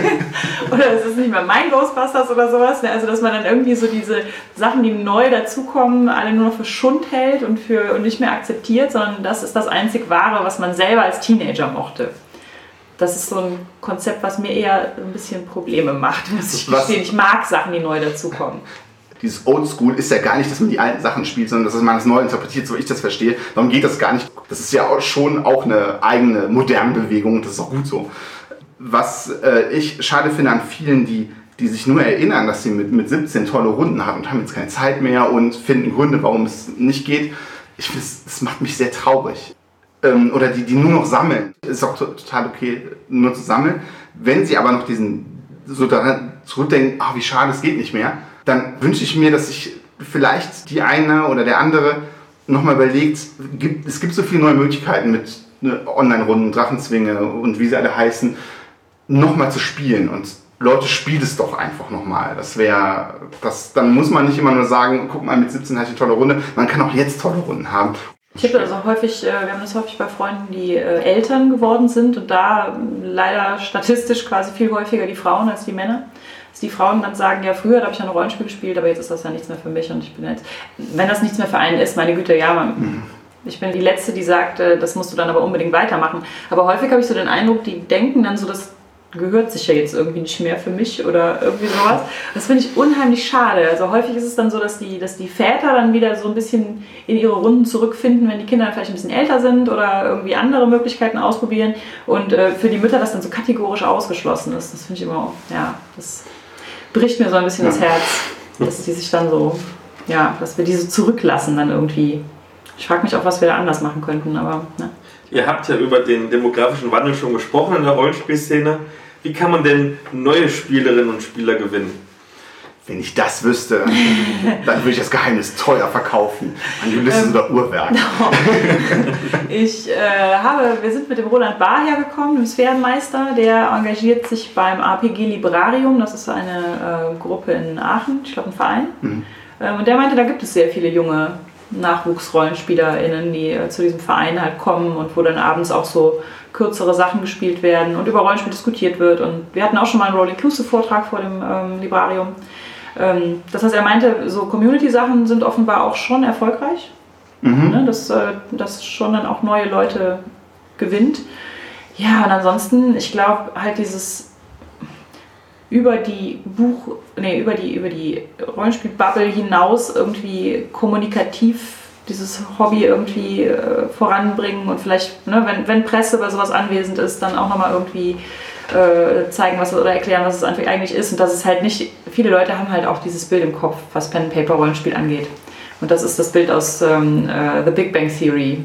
oder es ist nicht mehr mein Ghostbusters oder sowas. Ne? Also dass man dann irgendwie so diese Sachen, die neu dazukommen, alle nur noch für Schund hält und, für, und nicht mehr akzeptiert, sondern das ist das einzig Wahre, was man selber als Teenager mochte. Das ist so ein Konzept, was mir eher ein bisschen Probleme macht. Muss ich gestehen. Ich mag Sachen, die neu dazukommen. Dieses Oldschool ist ja gar nicht, dass man die alten Sachen spielt, sondern dass man das neu interpretiert, so wie ich das verstehe. Darum geht das gar nicht. Das ist ja auch schon auch eine eigene moderne Bewegung und das ist auch gut so. Was äh, ich schade finde an vielen, die, die sich nur erinnern, dass sie mit, mit 17 tolle Runden haben und haben jetzt keine Zeit mehr und finden Gründe, warum es nicht geht. Ich finde, das macht mich sehr traurig. Ähm, oder die, die nur noch sammeln. Ist auch to- total okay, nur zu sammeln. Wenn sie aber noch diesen so daran zurückdenken, ach, wie schade, es geht nicht mehr, dann wünsche ich mir, dass sich vielleicht die eine oder der andere nochmal überlegt, gibt, es gibt so viele neue Möglichkeiten mit ne, Online-Runden, Drachenzwinge und wie sie alle heißen, nochmal zu spielen. Und Leute, spielt es doch einfach nochmal. Das wäre, das, dann muss man nicht immer nur sagen, guck mal, mit 17 hatte ich eine tolle Runde. Man kann auch jetzt tolle Runden haben. Ich habe also häufig, äh, wir haben das häufig bei Freunden, die äh, Eltern geworden sind und da leider statistisch quasi viel häufiger die Frauen als die Männer. Dass die Frauen dann sagen, ja früher habe ich ja ein Rollenspiel gespielt, aber jetzt ist das ja nichts mehr für mich und ich bin jetzt, wenn das nichts mehr für einen ist, meine Güte, ja, man, ich bin die Letzte, die sagt, äh, das musst du dann aber unbedingt weitermachen. Aber häufig habe ich so den Eindruck, die denken dann so, das gehört sich ja jetzt irgendwie nicht mehr für mich oder irgendwie sowas. Das finde ich unheimlich schade. Also häufig ist es dann so, dass die, dass die Väter dann wieder so ein bisschen in ihre Runden zurückfinden, wenn die Kinder vielleicht ein bisschen älter sind oder irgendwie andere Möglichkeiten ausprobieren und äh, für die Mütter das dann so kategorisch ausgeschlossen ist. Das finde ich immer, ja, das bricht mir so ein bisschen das Herz, dass die sich dann so, ja, dass wir diese zurücklassen dann irgendwie. Ich frage mich auch, was wir da anders machen könnten, aber ne. Ihr habt ja über den demografischen Wandel schon gesprochen in der Rollenspielszene. Wie kann man denn neue Spielerinnen und Spieler gewinnen? Wenn ich das wüsste, dann würde ich das Geheimnis teuer verkaufen. An Ulysses oder Uhrwerk. Ich äh, habe, wir sind mit dem Roland Bahr hergekommen, dem Sphärenmeister, der engagiert sich beim APG Librarium, das ist eine äh, Gruppe in Aachen, ich glaube ein Verein. Mhm. Ähm, und der meinte, da gibt es sehr viele junge NachwuchsrollenspielerInnen, die äh, zu diesem Verein halt kommen und wo dann abends auch so kürzere Sachen gespielt werden und über Rollenspiel diskutiert wird. Und wir hatten auch schon mal einen Roll-Inclusive-Vortrag vor dem ähm, Librarium. Ähm, das heißt, er meinte, so Community-Sachen sind offenbar auch schon erfolgreich. Mhm. Ne, dass äh, das schon dann auch neue Leute gewinnt. Ja, und ansonsten, ich glaube halt dieses über die Buch, nee, über die, über die Rollenspiel-Bubble hinaus irgendwie kommunikativ dieses Hobby irgendwie äh, voranbringen und vielleicht, ne, wenn, wenn Presse bei sowas anwesend ist, dann auch nochmal irgendwie äh, zeigen, was oder erklären, was es eigentlich ist. Und dass es halt nicht, viele Leute haben halt auch dieses Bild im Kopf, was Pen Paper Rollenspiel angeht. Und das ist das Bild aus ähm, äh, The Big Bang Theory.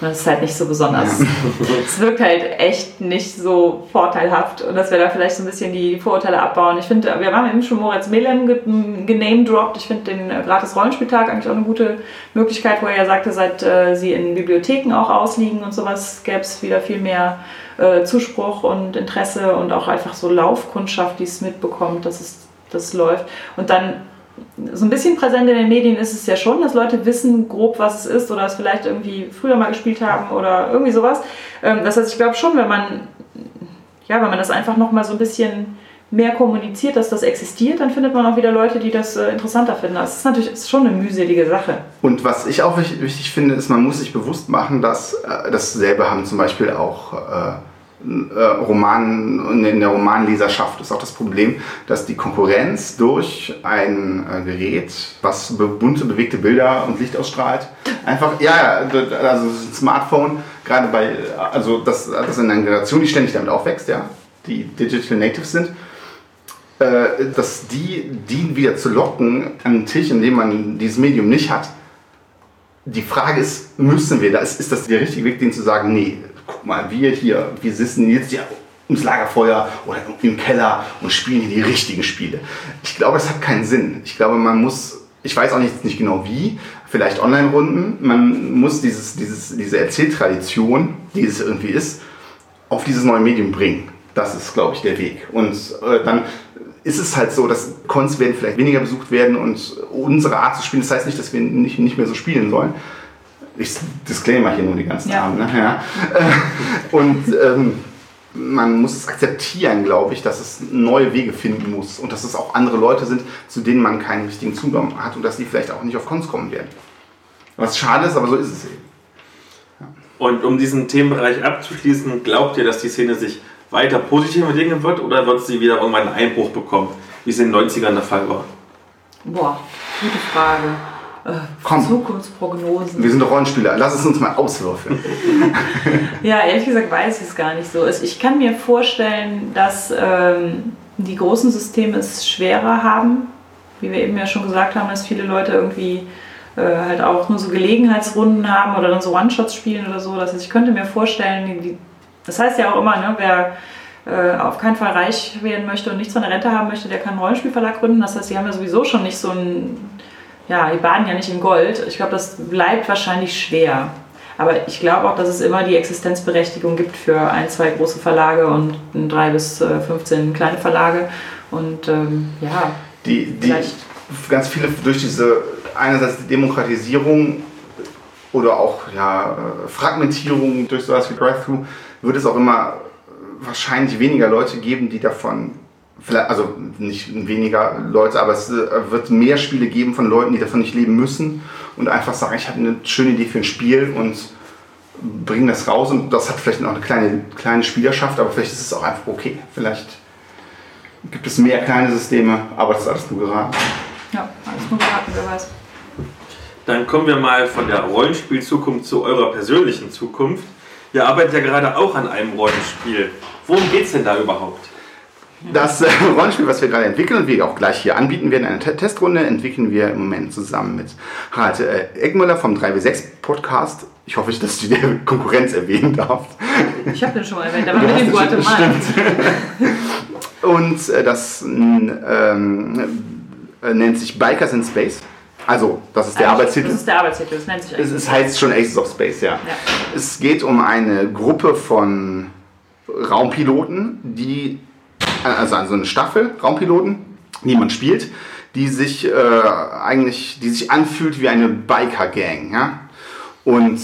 Das ist halt nicht so besonders. Es wirkt halt echt nicht so vorteilhaft und dass wir da vielleicht so ein bisschen die Vorurteile abbauen. Ich finde, wir haben eben schon Moritz Melem ge- genamedroppt. Ich finde den gratis Rollenspieltag eigentlich auch eine gute Möglichkeit, wo er ja sagte, seit äh, sie in Bibliotheken auch ausliegen und sowas, gäbe es wieder viel mehr äh, Zuspruch und Interesse und auch einfach so Laufkundschaft, die es mitbekommt, dass es das läuft. Und dann so ein bisschen präsent in den Medien ist es ja schon, dass Leute wissen grob, was es ist oder es vielleicht irgendwie früher mal gespielt haben oder irgendwie sowas. Ähm, Das heißt, ich glaube schon, wenn man, ja, wenn man das einfach nochmal so ein bisschen mehr kommuniziert, dass das existiert, dann findet man auch wieder Leute, die das äh, interessanter finden. Das ist natürlich ist schon eine mühselige Sache. Und was ich auch wichtig, finde, ist, man muss sich bewusst machen, dass äh, dasselbe haben zum Beispiel auch äh, äh, Roman, in der Romanleserschaft ist auch das Problem, dass die Konkurrenz durch ein äh, Gerät, was bunte, bewegte Bilder und Licht ausstrahlt, einfach, ja, also ein Smartphone, gerade bei, also das, das in einer Generation, die ständig damit aufwächst, ja, die Digital Natives sind, äh, dass die, die wieder zu locken an einen Tisch, in dem man dieses Medium nicht hat. Die Frage ist, müssen wir das? Ist das der richtige Weg, denen zu sagen, nee, guck mal, wir hier, wir sitzen jetzt hier ums Lagerfeuer oder im Keller und spielen hier die richtigen Spiele. Ich glaube, es hat keinen Sinn. Ich glaube, man muss, ich weiß auch nicht, nicht genau wie, vielleicht Online-Runden, man muss dieses, dieses, diese Erzähltradition, die es irgendwie ist, auf dieses neue Medium bringen. Das ist, glaube ich, der Weg. Und äh, dann ist es halt so, dass Cons werden vielleicht weniger besucht werden und unsere Art zu spielen, das heißt nicht, dass wir nicht, nicht mehr so spielen sollen. Ich disclaimer hier nur die ganzen Ja. Abend. Ne? Ja. Äh, Und ähm, man muss es akzeptieren, glaube ich, dass es neue Wege finden muss und dass es auch andere Leute sind, zu denen man keinen richtigen Zugang hat und dass die vielleicht auch nicht auf Cons kommen werden. Was schade ist, aber so ist es eben. Und um diesen Themenbereich abzuschließen, glaubt ihr, dass die Szene sich weiter positiv entwickeln wird oder wird sie wieder irgendwann einen Einbruch bekommen, wie es in den 90ern der Fall war? Boah, gute Frage. Komm. Zukunftsprognosen. Wir sind Rollenspieler, lass es uns mal auswürfeln. Ja, ehrlich gesagt weiß ich es gar nicht so. Ich kann mir vorstellen, dass ähm, die großen Systeme es schwerer haben. Wie wir eben ja schon gesagt haben, dass viele Leute irgendwie äh, halt auch nur so Gelegenheitsrunden haben oder dann so One-Shots spielen oder so. Das heißt, ich könnte mir vorstellen, die, die, das heißt ja auch immer, ne, wer äh, auf keinen Fall reich werden möchte und nichts von der Rente haben möchte, der kann einen Rollenspielverlag gründen. Das heißt, die haben ja sowieso schon nicht so ein, ja, die baden ja nicht in Gold. Ich glaube, das bleibt wahrscheinlich schwer. Aber ich glaube auch, dass es immer die Existenzberechtigung gibt für ein, zwei große Verlage und drei bis äh, 15 kleine Verlage. Und ähm, ja, Die, die Vielleicht. ganz viele durch diese einerseits die Demokratisierung oder auch ja, äh, Fragmentierung durch sowas wie Drive-Thru, wird es auch immer wahrscheinlich weniger Leute geben, die davon, vielleicht, also nicht weniger Leute, aber es äh, wird mehr Spiele geben von Leuten, die davon nicht leben müssen und einfach sagen, ich habe eine schöne Idee für ein Spiel und bringen das raus und das hat vielleicht noch eine kleine, kleine Spielerschaft, aber vielleicht ist es auch einfach okay. Vielleicht gibt es mehr kleine Systeme, aber das ist alles nur geraten. Ja, alles nur geraten, wer weiß. Dann kommen wir mal von der Rollenspielzukunft zu eurer persönlichen Zukunft. Ihr arbeitet ja gerade auch an einem Rollenspiel. Worum geht es denn da überhaupt? Das äh, Rollenspiel, was wir gerade entwickeln und wir auch gleich hier anbieten werden, eine Te Testrunde, entwickeln wir im Moment zusammen mit Harald äh, Eckmüller vom 3W6 Podcast. Ich hoffe, dass du die Konkurrenz erwähnen darfst. Ich habe den schon mal erwähnt, aber mit dem Guatemala. Und äh, das ähm, äh, nennt sich Bikers in Space. Also, das ist der Eigentlich- Arbeitstitel. Das ist der Arbeitstitel, das nennt sich Es eigentlich. ist, heißt schon Aces of Space, ja. Ja. Es geht um eine Gruppe von Raumpiloten, die, also so eine Staffel Raumpiloten, die man spielt, die sich äh, eigentlich, die sich anfühlt wie eine Biker-Gang, ja. Und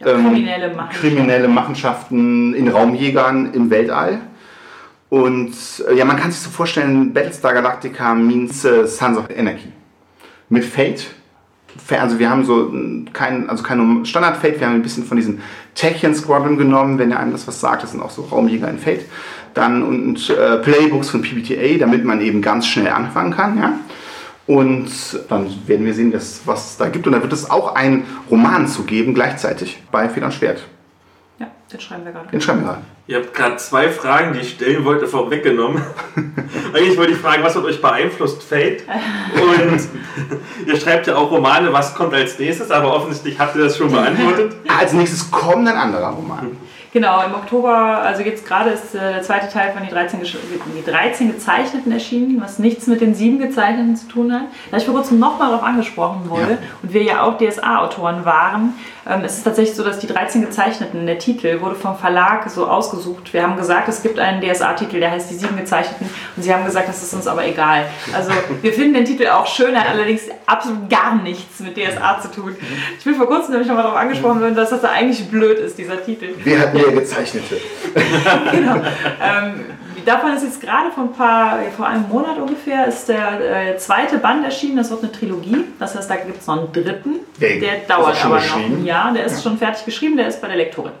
ähm, kriminelle Machenschaften. kriminelle Machenschaften in Raumjägern im Weltall. Und äh, ja, man kann sich so vorstellen, Battlestar Galactica means äh, Sons of Anarchy. Mit Fate. Fa- Also wir haben so äh, kein, also keine Standard-Fate, wir haben ein bisschen von diesen Tachyon Squadron genommen, wenn ihr einem das was sagt, das sind auch so Raumjäger in Fate. Dann und äh, Playbooks von PBTA, damit man eben ganz schnell anfangen kann, ja. Und dann werden wir sehen, dass, was es da gibt. Und da wird es auch einen Roman zu geben, gleichzeitig bei Feder und Schwert. Ja, den schreiben wir gerade. Den schreiben wir gerade. Ihr habt gerade zwei Fragen, die ich stellen wollte, vorweggenommen. Eigentlich wollte ich fragen, was hat euch beeinflusst, Fate? Und ihr schreibt ja auch Romane, was kommt als nächstes, aber offensichtlich habt ihr das schon beantwortet. Als nächstes kommt ein anderer Roman. Genau, im Oktober, also jetzt gerade ist äh, der zweite Teil von die 13, gesch- die 13 Gezeichneten erschienen, was nichts mit den sieben Gezeichneten zu tun hat. Da ich vor kurzem nochmal darauf angesprochen wurde Ja. und wir ja auch DSA-Autoren waren, ähm, ist es tatsächlich so, dass die 13 Gezeichneten, der Titel wurde vom Verlag so ausgesucht. Wir haben gesagt, es gibt einen DSA-Titel, der heißt die sieben Gezeichneten und sie haben gesagt, das ist uns aber egal. Also wir finden den Titel auch schön, hat allerdings absolut gar nichts mit DSA zu tun. Ich bin vor kurzem nämlich nochmal darauf angesprochen worden, dass das da eigentlich blöd ist, dieser Titel. Wer hat mehr Gezeichnete? genau. Ähm, davon ist jetzt gerade vor ein paar, vor einem Monat ungefähr, ist der äh, zweite Band erschienen. Das wird eine Trilogie. Das heißt, da gibt es noch einen dritten. Der Der dauert aber noch ein Jahr. Der ist schon fertig geschrieben, der ist bei der Lektorin.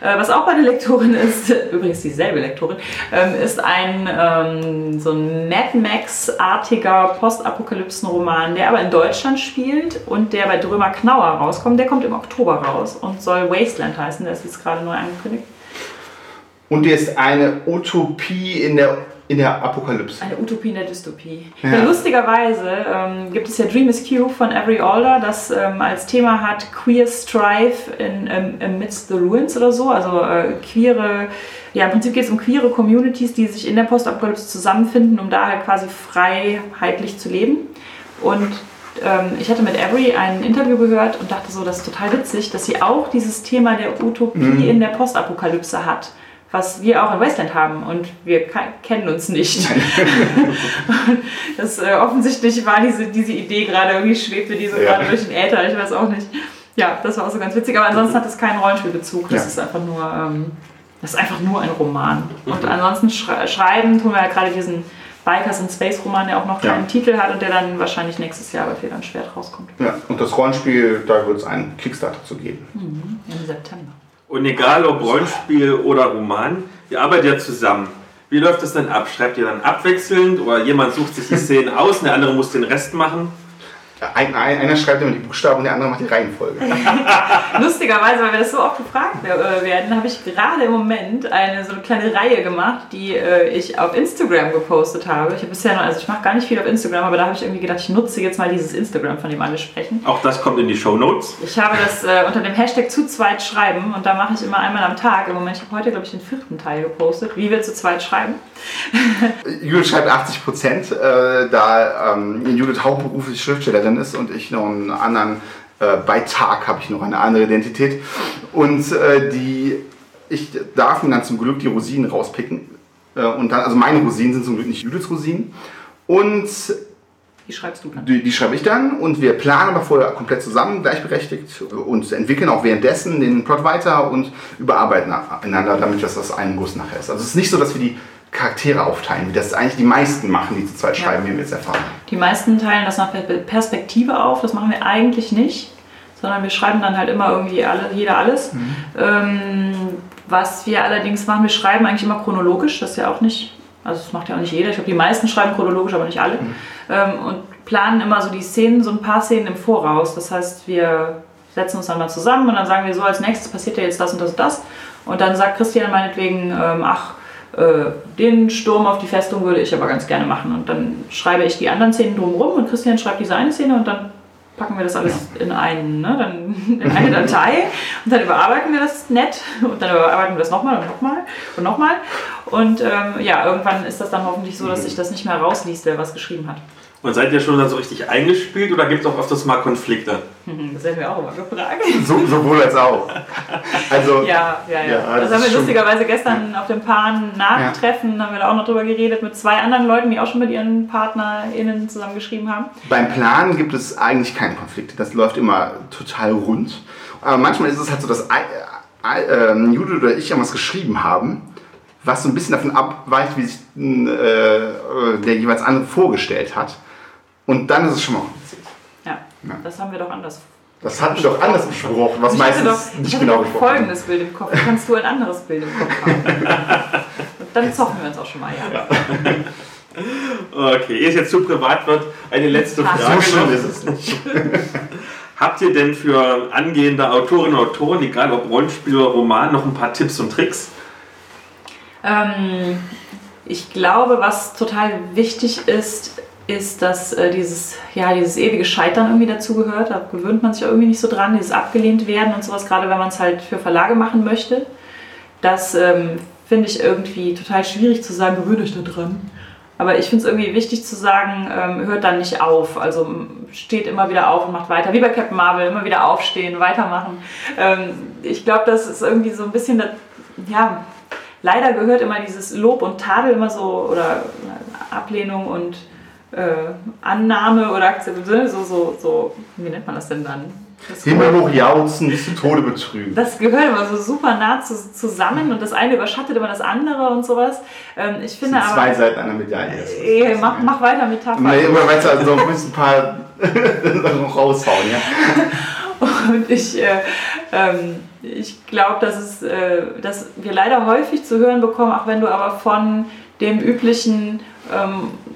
Äh, Was auch bei der Lektorin ist, übrigens dieselbe Lektorin, ähm, ist ein ähm, so ein Mad Max-artiger Postapokalypsen-Roman, der aber in Deutschland spielt und der bei Drömer Knauer rauskommt. Der kommt im Oktober raus und soll Wasteland heißen. Der ist jetzt gerade neu angekündigt. Und die ist eine Utopie in der, in der Apokalypse. Eine Utopie in der Dystopie. Ja. Ja. Lustigerweise ähm, gibt es ja Dream is Q von Every Alder, das ähm, als Thema hat Queer Strife in, ähm, Amidst the Ruins oder so. Also äh, queere, ja im Prinzip geht es um queere Communities, die sich in der Postapokalypse zusammenfinden, um da halt quasi freiheitlich zu leben. Und ähm, ich hatte mit Avery ein Interview gehört und dachte so, das ist total witzig, dass sie auch dieses Thema der Utopie in der Postapokalypse hat. Was wir auch in Wasteland haben und wir kennen uns nicht. das äh, offensichtlich war diese, diese Idee gerade irgendwie schwebte die so Ja. gerade durch den Äther, ich weiß auch nicht. Ja, das war auch so ganz witzig, aber ansonsten hat es keinen Rollenspielbezug. Das Ja. ist einfach nur, ähm, das ist einfach nur ein Roman. Und ansonsten schrei schreiben tun wir ja gerade diesen Bikers in Space Roman, der auch noch Ja. keinen Titel hat und der dann wahrscheinlich nächstes Jahr bei Feder und Schwert rauskommt. Ja, und das Rollenspiel, da wird es einen Kickstarter zu geben. Im September. Und egal ob Rollenspiel oder Roman, ihr arbeitet ja zusammen. Wie läuft das dann ab? Schreibt ihr dann abwechselnd oder jemand sucht sich die Szenen aus und der andere muss den Rest machen? Ein, ein, einer schreibt immer die Buchstaben und der andere macht die Reihenfolge. Lustigerweise, weil wir das so oft gefragt äh, werden, habe ich gerade im Moment eine so eine kleine Reihe gemacht, die äh, ich auf Instagram gepostet habe. Ich habe bisher noch, also ich mache gar nicht viel auf Instagram, aber da habe ich irgendwie gedacht, ich nutze jetzt mal dieses Instagram, von dem alle sprechen. Auch das kommt in die Show Notes. Ich habe das äh, unter dem Hashtag zu zweit schreiben und da mache ich immer einmal am Tag. Im Moment, ich habe heute, glaube ich, den vierten Teil gepostet, wie wir zu zweit schreiben. Judith schreibt 80 Prozent, äh, da ähm, Judith hauptberuflich Schriftstellerin ist und ich noch einen anderen, äh, bei Tag habe ich noch eine andere Identität. Und äh, die, ich darf mir dann zum Glück die Rosinen rauspicken. Äh, und dann, also meine Rosinen sind zum Glück nicht Judiths Rosinen. Und Die schreibst du dann. Die, die schreibe ich dann und wir planen aber vorher komplett zusammen, gleichberechtigt und entwickeln auch währenddessen den Plot weiter und überarbeiten einander, damit das aus einem Guss nachher ist. Also es ist nicht so, dass wir die Charaktere aufteilen, wie das eigentlich die meisten machen, die zu zweit Ja. schreiben, wie wir jetzt erfahren. Die meisten teilen das nach Per- Perspektive auf, das machen wir eigentlich nicht, sondern wir schreiben dann halt immer irgendwie alle, jeder alles. Ähm, was wir allerdings machen, wir schreiben eigentlich immer chronologisch, das ist ja auch nicht, also das macht ja auch nicht jeder, ich glaube die meisten schreiben chronologisch, aber nicht alle. Ähm, und planen immer so die Szenen, so ein paar Szenen im Voraus. Das heißt, wir setzen uns dann mal zusammen und dann sagen wir so, als nächstes passiert ja jetzt das und das und das. Und dann sagt Christian meinetwegen, ähm, ach, den Sturm auf die Festung würde ich aber ganz gerne machen. Und dann schreibe ich die anderen Szenen drumherum und Christian schreibt diese eine Szene und dann packen wir das alles in, einen, ne, dann in eine Datei und dann überarbeiten wir das nett und dann überarbeiten wir das nochmal und nochmal und nochmal. Und ähm, ja, irgendwann ist das dann hoffentlich so, dass sich das nicht mehr rausliest, wer was geschrieben hat. Und seid ihr schon dann so richtig eingespielt oder gibt es auch öfters mal Konflikte? Das werden wir auch immer gefragt. So, sowohl als auch. Also, Ja, ja, ja. Ja, das, das haben wir lustigerweise gestern auf dem Paaren-Nachtreffen, haben wir da auch noch drüber geredet, mit zwei anderen Leuten, die auch schon mit ihren PartnerInnen zusammengeschrieben haben. Beim Planen gibt es eigentlich keine Konflikte. Das läuft immer total rund. Aber manchmal ist es halt so, dass ähm, Judith oder ich irgendwas geschrieben haben, was so ein bisschen davon abweicht, wie sich äh, der jeweils andere vorgestellt hat. Und dann ist es schon mal kompliziert. Ja, Ja. das haben wir doch anders. Das hatten wir doch anders besprochen, was ich meistens doch, ich nicht genau doch besprochen folgendes Bild im Kopf. Kannst du ein anderes Bild im Kopf haben? Und dann zocken wir uns auch schon mal, ja. Okay, ehe es jetzt zu privat wird, eine letzte Ach, Frage. So schlimm ist es nicht. Habt ihr denn für angehende Autorinnen und Autoren, egal ob Rollenspiel oder Roman, noch ein paar Tipps und Tricks? Ähm, ich glaube, was total wichtig ist, ist, dass äh, dieses, ja, dieses ewige Scheitern irgendwie dazugehört. Da gewöhnt man sich irgendwie nicht so dran, dieses abgelehnt werden und sowas, gerade wenn man es halt für Verlage machen möchte. Das ähm, finde ich irgendwie total schwierig zu sagen, gewöhnt euch da dran. Aber ich finde es irgendwie wichtig zu sagen, ähm, hört dann nicht auf. Also steht immer wieder auf und macht weiter. Wie bei Captain Marvel, immer wieder aufstehen, weitermachen. Ähm, ich glaube, das ist irgendwie so ein bisschen, das, ja, leider gehört immer dieses Lob und Tadel immer so, oder Ablehnung und äh, Annahme oder Akzeptanz, so, so, so, wie nennt man das denn dann? Das Himmel hoch jauzen, bis zu Tode betrügen. das gehört immer so super nah zu, zusammen und das eine überschattet immer das andere und sowas. Ähm, ich Das finde sind zwei aber. Seiten einer Medaille. Ey, mach, mach weiter mit Metapher. Nee, immer weiter, also noch ein paar raushauen, ja. Und ich, äh, ähm, ich glaube, dass, es, äh, dass wir leider häufig zu hören bekommen, auch wenn du aber von dem üblichen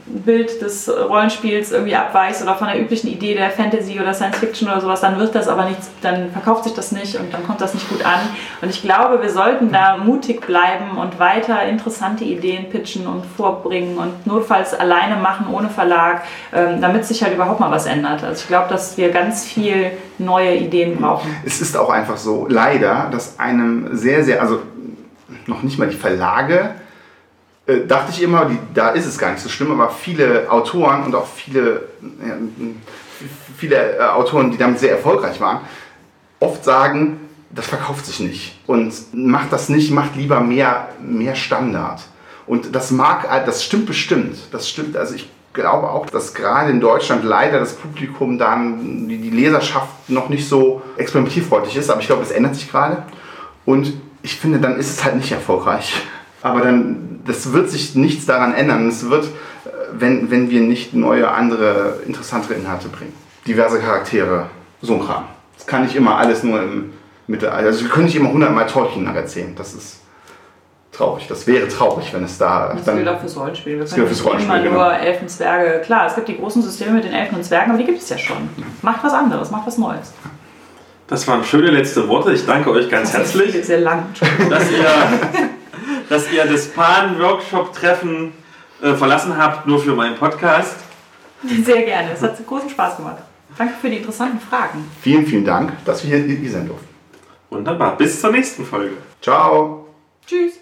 Bild des Rollenspiels irgendwie abweichst oder von der üblichen Idee der Fantasy oder Science Fiction oder sowas, dann wird das aber nichts, dann verkauft sich das nicht und dann kommt das nicht gut an. Und ich glaube, wir sollten da mutig bleiben und weiter interessante Ideen pitchen und vorbringen und notfalls alleine machen, ohne Verlag, ähm, damit sich halt überhaupt mal was ändert. Also ich glaube, dass wir ganz viel neue Ideen brauchen. Es ist auch einfach so, leider, dass einem sehr, sehr, also noch nicht mal die Verlage, äh, dachte ich immer, die, da ist es gar nicht so schlimm, aber viele Autoren und auch viele, ja, viele äh, Autoren, die damit sehr erfolgreich waren, oft sagen, das verkauft sich nicht und macht das nicht, macht lieber mehr, mehr Standard. Und das mag, das stimmt bestimmt, das stimmt, also ich glaube auch, dass gerade in Deutschland leider das Publikum dann, die, Leserschaft noch nicht so experimentierfreudig ist, aber ich glaube, es ändert sich gerade. Und ich finde, dann ist es halt nicht erfolgreich. Aber dann, das wird sich nichts daran ändern. Es wird, äh, wenn, wenn wir nicht neue, andere, interessantere Inhalte bringen. Diverse Charaktere, so ein Kram. Das kann nicht immer alles nur im Mittelalter. Also wir können nicht immer hundertmal Tolkien nacherzählen. Das ist traurig. Das wäre traurig, wenn es da Das dann gilt auch fürs Rollenspiel. Wir Das können gilt fürs immer Rollenspiel, nur Elfen, Zwerge. Klar, es gibt die großen Systeme mit den Elfen und Zwergen, aber die gibt es ja schon. Macht was anderes, macht was Neues. Das waren schöne letzte Worte. Ich danke euch ganz Das ist herzlich, sehr lang. dass ihr, dass ihr das Pan-Workshop-Treffen äh, verlassen habt, nur für meinen Podcast. Sehr gerne. Es hat großen Spaß gemacht. Danke für die interessanten Fragen. Vielen, vielen Dank, dass wir hier, hier sein durften. Wunderbar. Bis zur nächsten Folge. Ciao. Tschüss.